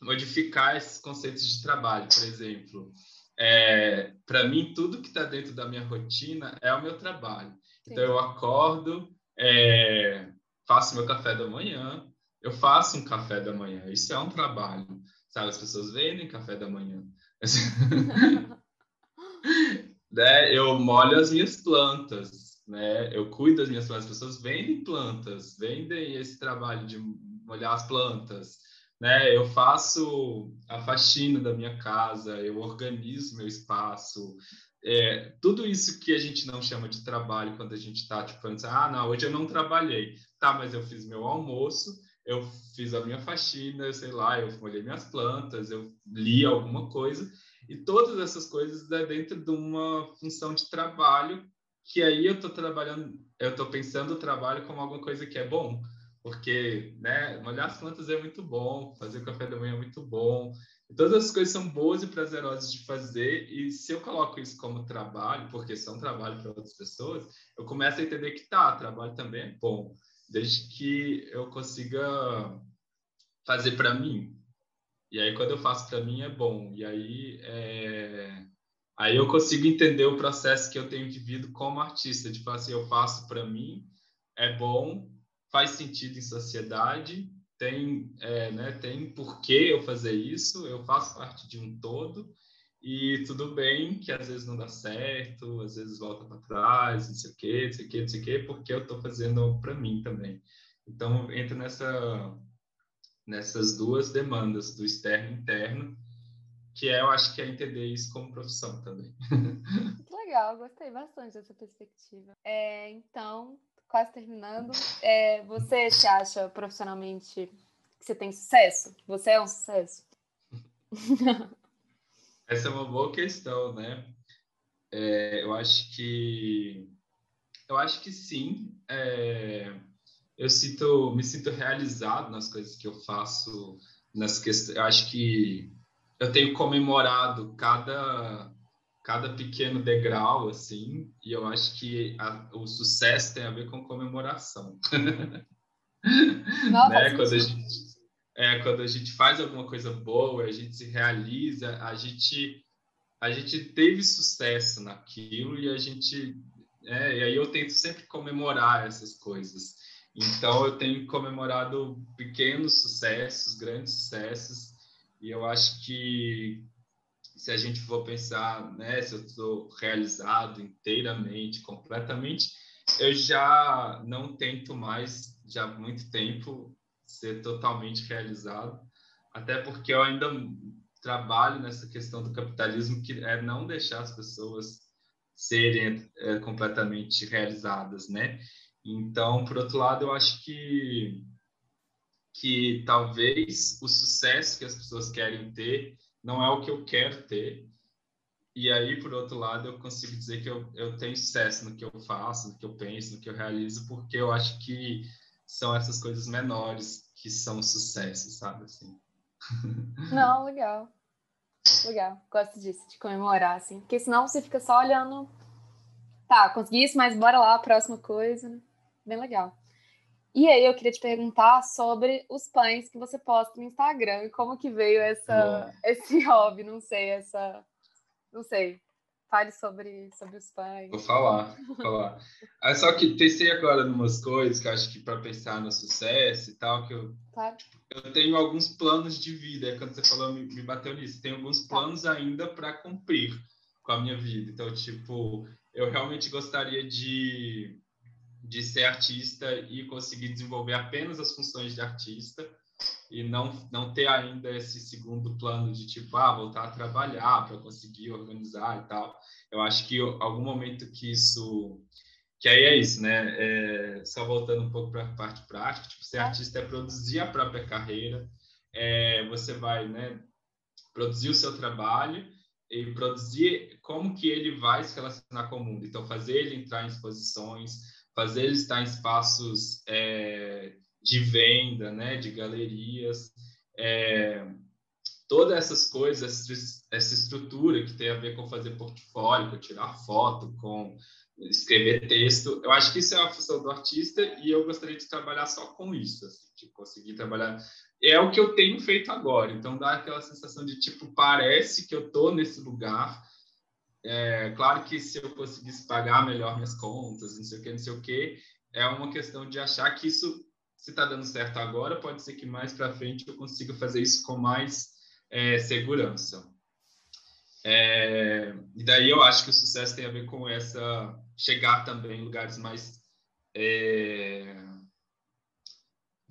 modificar esses conceitos de trabalho, por exemplo. É, para mim, tudo que está dentro da minha rotina é o meu trabalho. Sim. Então, eu acordo, é, faço meu café da manhã, eu faço um café da manhã. Isso é um trabalho, sabe? As pessoas vendem café da manhã. né? Eu molho as minhas plantas, né? Eu cuido das minhas plantas. As pessoas vendem plantas, vendem esse trabalho de molhar as plantas né? Eu faço a faxina da minha casa, eu organizo meu espaço, é, tudo isso que a gente não chama de trabalho quando a gente está tipo falando assim, ah, não, hoje eu não trabalhei, tá? Mas eu fiz meu almoço, eu fiz a minha faxina, sei lá, eu molhei minhas plantas, eu li alguma coisa e todas essas coisas é dentro de uma função de trabalho que aí eu estou trabalhando, eu estou pensando o trabalho como alguma coisa que é bom porque né, molhar as plantas é muito bom, fazer café da manhã é muito bom. Todas as coisas são boas e prazerosas de fazer, e se eu coloco isso como trabalho, porque são trabalho para outras pessoas, eu começo a entender que tá, trabalho também é bom, desde que eu consiga fazer para mim. E aí, quando eu faço para mim, é bom. E aí, é... aí eu consigo entender o processo que eu tenho vivido como artista, de fazer assim, eu faço para mim, é bom, faz sentido em sociedade, tem, é, né, tem porquê eu fazer isso, eu faço parte de um todo, e tudo bem que às vezes não dá certo, às vezes volta para trás, não sei o quê, não sei o quê, não sei o quê, porque eu estou fazendo para mim também. Então, entra nessa, nessas duas demandas, do externo e interno, que é, eu acho que é entender isso como profissão também. Muito legal, gostei bastante dessa perspectiva. É, então, quase terminando. É, você se acha profissionalmente que você tem sucesso? Você é um sucesso? Essa é uma boa questão, né? É, eu acho que eu acho que sim. É, eu sinto, me sinto realizado nas coisas que eu faço, nas questões. Eu acho que eu tenho comemorado cada cada pequeno degrau, assim, e eu acho que a, o sucesso tem a ver com comemoração. Não, né? quando, a gente, é, quando a gente faz alguma coisa boa, a gente se realiza, a gente, a gente teve sucesso naquilo e a gente. É, e aí eu tento sempre comemorar essas coisas. Então eu tenho comemorado pequenos sucessos, grandes sucessos, e eu acho que se a gente for pensar, né, se eu estou realizado inteiramente, completamente, eu já não tento mais, já há muito tempo, ser totalmente realizado, até porque eu ainda trabalho nessa questão do capitalismo, que é não deixar as pessoas serem é, completamente realizadas, né? Então, por outro lado, eu acho que que talvez o sucesso que as pessoas querem ter não é o que eu quero ter. E aí, por outro lado, eu consigo dizer que eu, eu tenho sucesso no que eu faço, no que eu penso, no que eu realizo, porque eu acho que são essas coisas menores que são sucesso, sabe? Assim. Não, legal. Legal. Gosto disso, de comemorar, assim. Porque senão você fica só olhando. Tá, consegui isso, mas bora lá, próxima coisa. Bem legal. E aí eu queria te perguntar sobre os pães que você posta no Instagram. Como que veio essa, esse hobby? Não sei, essa... Não sei. Fale sobre, sobre os pães. Vou falar, vou falar. Ah, só que pensei agora em umas coisas que eu acho que para pensar no sucesso e tal, que eu, claro. eu tenho alguns planos de vida. É quando você falou, me, me bateu nisso. Tenho alguns tá. planos tá. ainda para cumprir com a minha vida. Então, tipo, eu realmente gostaria de, de ser artista e conseguir desenvolver apenas as funções de artista e não, não ter ainda esse segundo plano de tipo, ah, voltar a trabalhar para conseguir organizar e tal. Eu acho que algum momento que isso. Que aí é isso, né? É, só voltando um pouco para a parte prática, tipo, ser artista é produzir a própria carreira, é, você vai, né, produzir o seu trabalho e produzir como que ele vai se relacionar com o mundo. Então, fazer ele entrar em exposições, fazer ele estar em espaços é, de venda, né, de galerias, é, todas essas coisas, essa estrutura que tem a ver com fazer portfólio, com tirar foto, com escrever texto, eu acho que isso é a função do artista e eu gostaria de trabalhar só com isso, assim, de conseguir trabalhar. É o que eu tenho feito agora, então dá aquela sensação de tipo parece que eu tô nesse lugar. É, claro que se eu conseguisse pagar melhor minhas contas, não sei o que, não sei o que, é uma questão de achar que isso se está dando certo agora, pode ser que mais para frente eu consiga fazer isso com mais é, segurança. É, e daí eu acho que o sucesso tem a ver com essa chegar também em lugares mais é,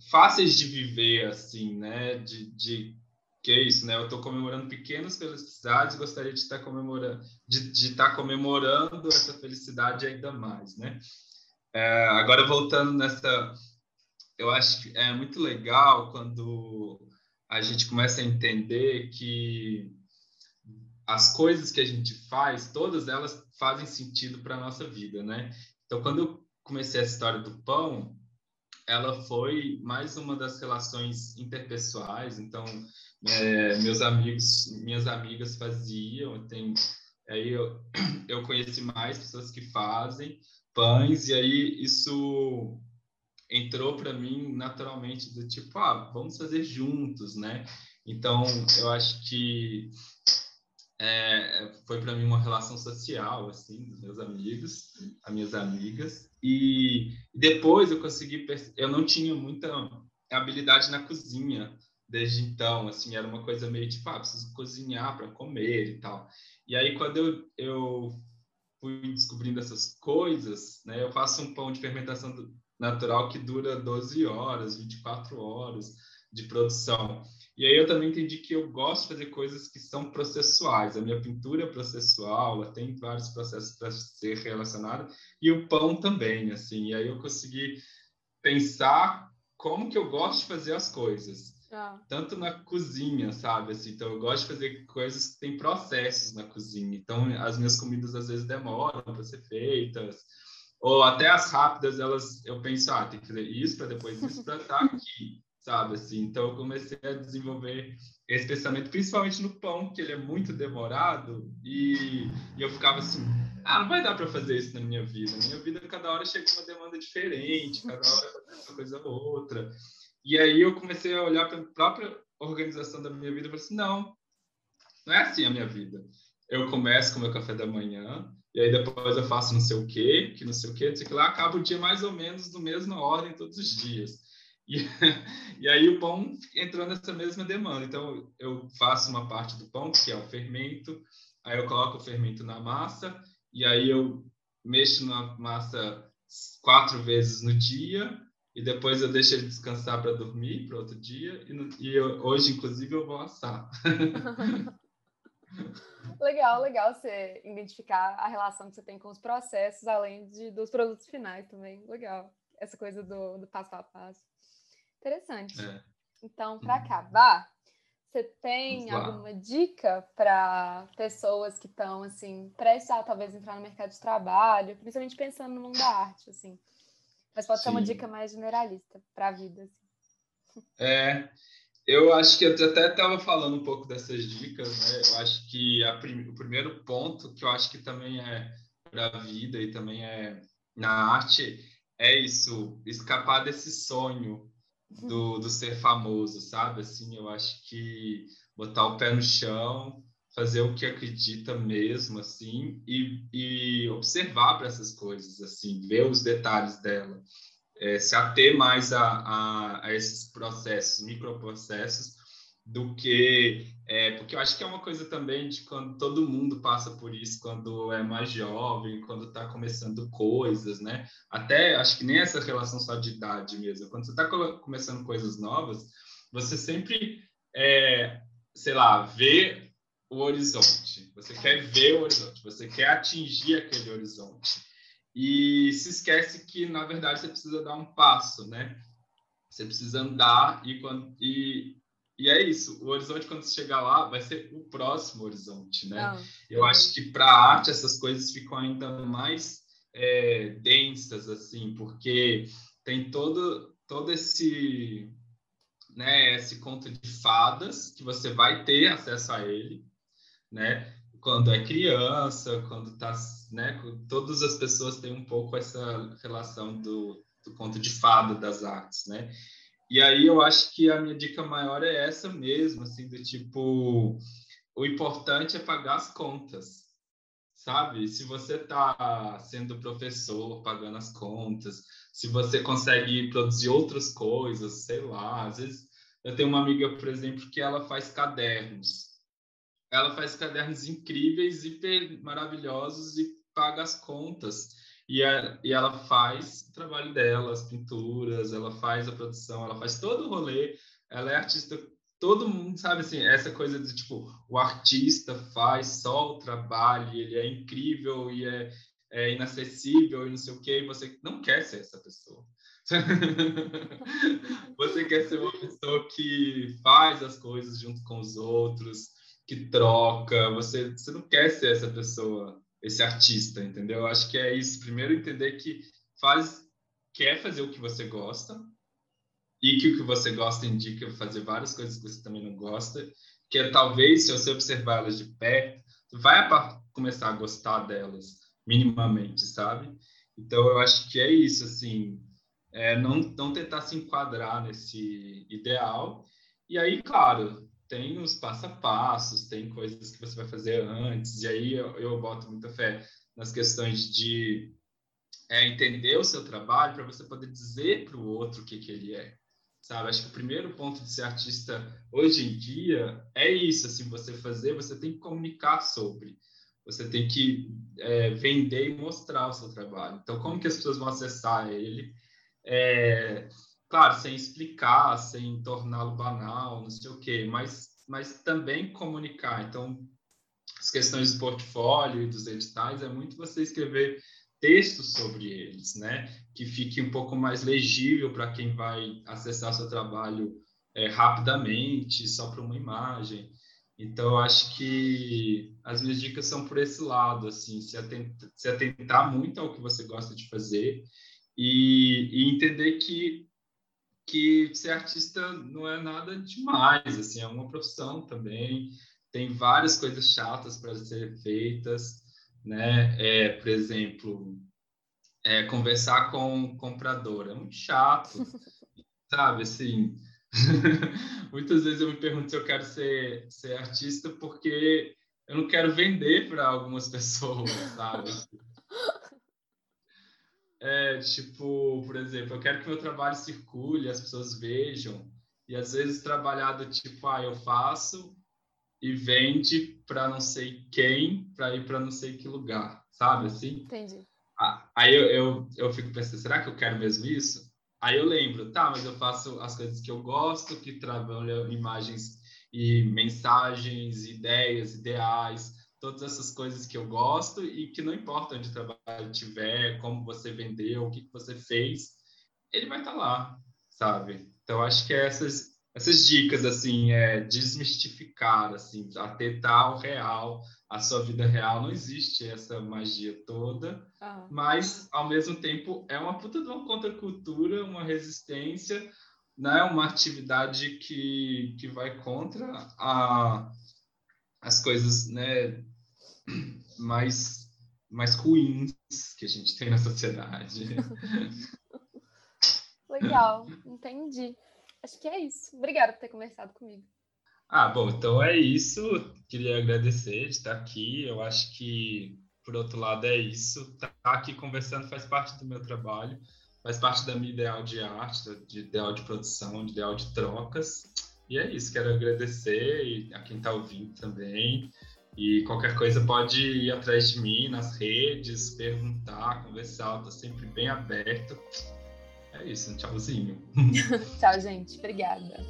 fáceis de viver, assim, né? De, de que é isso, né? Eu estou comemorando pequenas felicidades, gostaria de estar comemorando, de, estar comemorando essa felicidade ainda mais, né? É, agora voltando nessa eu acho que é muito legal quando a gente começa a entender que as coisas que a gente faz, todas elas fazem sentido para nossa vida, né? Então, quando eu comecei a história do pão, ela foi mais uma das relações interpessoais. Então, é, meus amigos, minhas amigas faziam, tem, aí eu, eu conheci mais pessoas que fazem pães, e aí isso entrou para mim naturalmente do tipo, ah, vamos fazer juntos, né? Então, eu acho que é, foi para mim uma relação social, assim, dos meus amigos, as minhas amigas. E depois eu consegui, eu não tinha muita habilidade na cozinha desde então, assim, era uma coisa meio tipo, ah, preciso cozinhar para comer e tal. E aí, quando eu, eu fui descobrindo essas coisas, né, eu faço um pão de fermentação natural que dura 12 horas, 24 horas de produção. E aí eu também entendi que eu gosto de fazer coisas que são processuais. A minha pintura é processual, ela tem vários processos para ser relacionada e o pão também, assim. E aí eu consegui pensar como que eu gosto de fazer as coisas. Ah. Tanto na cozinha, sabe? Assim, então, eu gosto de fazer coisas que têm processos na cozinha. Então, as minhas comidas às vezes demoram para ser feitas ou até as rápidas, elas eu penso, ah, tem que fazer isso para depois isso para estar tá aqui, sabe assim? Então eu comecei a desenvolver esse pensamento, principalmente no pão, que ele é muito demorado e, e eu ficava assim, ah, não vai dar para fazer isso na minha vida. Na minha vida cada hora chega uma demanda diferente, cada hora uma coisa ou outra. E aí eu comecei a olhar para a própria organização da minha vida e falei assim, não, não é assim a minha vida. Eu começo com o meu café da manhã, e aí depois eu faço não sei o quê, que não sei o quê, não sei o que lá, acaba o dia mais ou menos na mesma ordem todos os dias. E, e aí o pão entrou nessa mesma demanda. Então eu faço uma parte do pão, que é o fermento, aí eu coloco o fermento na massa, e aí eu mexo na massa quatro vezes no dia, e depois eu deixo ele descansar para dormir para outro dia, e, no, e eu, hoje, inclusive, eu vou assar. Legal, legal você identificar a relação que você tem com os processos, além de, dos produtos finais também. Legal. Essa coisa do, do passo a passo. Interessante. É. Então, para uhum. acabar, você tem alguma dica para pessoas que estão, assim, prestes a talvez entrar no mercado de trabalho, principalmente pensando no mundo da arte, assim? Mas pode Sim. ser uma dica mais generalista para a vida, assim. É, eu acho que eu até estava falando um pouco dessas dicas, né? Eu acho que prim... o primeiro ponto que eu acho que também é para a vida e também é na arte é isso, escapar desse sonho do, do ser famoso, sabe? Assim, eu acho que botar o pé no chão fazer o que acredita mesmo, assim, e, e observar para essas coisas, assim, ver os detalhes dela, é, se ater mais a, a, a esses processos, microprocessos, do que é, porque eu acho que é uma coisa também de quando todo mundo passa por isso quando é mais jovem, quando está começando coisas, né? Até acho que nem essa relação só de idade mesmo. Quando você está começando coisas novas, você sempre, é, sei lá, vê o horizonte. Você quer ver o horizonte. Você quer atingir aquele horizonte e se esquece que na verdade você precisa dar um passo, né? Você precisa andar e quando e e é isso, o horizonte, quando você chegar lá, vai ser o próximo horizonte, né? Não, Eu acho que para a arte essas coisas ficam ainda mais é, densas, assim, porque tem todo, todo esse, né, esse conto de fadas que você vai ter acesso a ele, né? Quando é criança, quando tá, né? Todas as pessoas têm um pouco essa relação do, do conto de fada das artes, né? E aí eu acho que a minha dica maior é essa mesmo, assim, do tipo, o importante é pagar as contas, sabe? Se você está sendo professor, pagando as contas, se você consegue produzir outras coisas, sei lá, às vezes eu tenho uma amiga, por exemplo, que ela faz cadernos. Ela faz cadernos incríveis, hiper maravilhosos e paga as contas. E, a, e ela faz o trabalho dela, as pinturas, ela faz a produção, ela faz todo o rolê. Ela é artista, todo mundo sabe assim, essa coisa de tipo, o artista faz só o trabalho, ele é incrível e é, é inacessível e não sei o quê, e você não quer ser essa pessoa. você quer ser uma pessoa que faz as coisas junto com os outros, que troca, você, você não quer ser essa pessoa esse artista, entendeu? Eu acho que é isso. Primeiro, entender que faz, quer fazer o que você gosta e que o que você gosta indica fazer várias coisas que você também não gosta, que é, talvez, se você observar elas de perto, vai começar a gostar delas, minimamente, sabe? Então, eu acho que é isso, assim, é não, não tentar se enquadrar nesse ideal. E aí, claro, tem os passo a passos, tem coisas que você vai fazer antes, e aí eu, eu boto muita fé nas questões de é, entender o seu trabalho para você poder dizer para o outro o que, que ele é. Sabe? Acho que o primeiro ponto de ser artista hoje em dia é isso, assim, você fazer, você tem que comunicar sobre, você tem que é, vender e mostrar o seu trabalho. Então, como que as pessoas vão acessar ele? É, claro, sem explicar, sem torná-lo banal, não sei o quê, mas, mas também comunicar. Então, as questões do portfólio e dos editais é muito você escrever textos sobre eles, né? Que fique um pouco mais legível para quem vai acessar seu trabalho é, rapidamente, só para uma imagem. Então, acho que as minhas dicas são por esse lado, assim, se atentar, se atentar muito ao que você gosta de fazer e, e entender que que ser artista não é nada demais, assim, é uma profissão também, tem várias coisas chatas para ser feitas, né? É, por exemplo, é, conversar com o comprador é muito chato, sabe? Assim, muitas vezes eu me pergunto se eu quero ser, ser artista porque eu não quero vender para algumas pessoas, sabe? É, tipo, por exemplo, eu quero que meu trabalho circule, as pessoas vejam. E às vezes trabalhado tipo, ah, eu faço e vende para não sei quem, para ir para não sei que lugar, sabe assim? Entendi. Ah, aí eu, eu, eu fico pensando, será que eu quero mesmo isso? Aí eu lembro, tá, mas eu faço as coisas que eu gosto, que trabalham imagens e mensagens, ideias, ideais todas essas coisas que eu gosto e que não importa onde o trabalho estiver, como você vendeu, o que, que você fez, ele vai estar tá lá, sabe? Então, acho que é essas, essas dicas, assim, é desmistificar, assim, atentar ao real, a sua vida real, não existe essa magia toda, uhum. mas, ao mesmo tempo, é uma puta de uma contracultura, uma resistência, né? uma atividade que, que vai contra a, as coisas né, mais, mais ruins que a gente tem na sociedade. Legal, entendi. Acho que é isso. Obrigada por ter conversado comigo. Ah, bom, então é isso. Queria agradecer de estar aqui. Eu acho que, por outro lado, é isso. Estar tá aqui conversando faz parte do meu trabalho, faz parte da minha ideal de arte, de ideal de produção, de ideal de trocas. E é isso. Quero agradecer a quem está ouvindo também. E qualquer coisa pode ir atrás de mim nas redes, perguntar, conversar. Estou sempre bem aberto. É isso, um tchauzinho. Tchau, gente. Obrigada.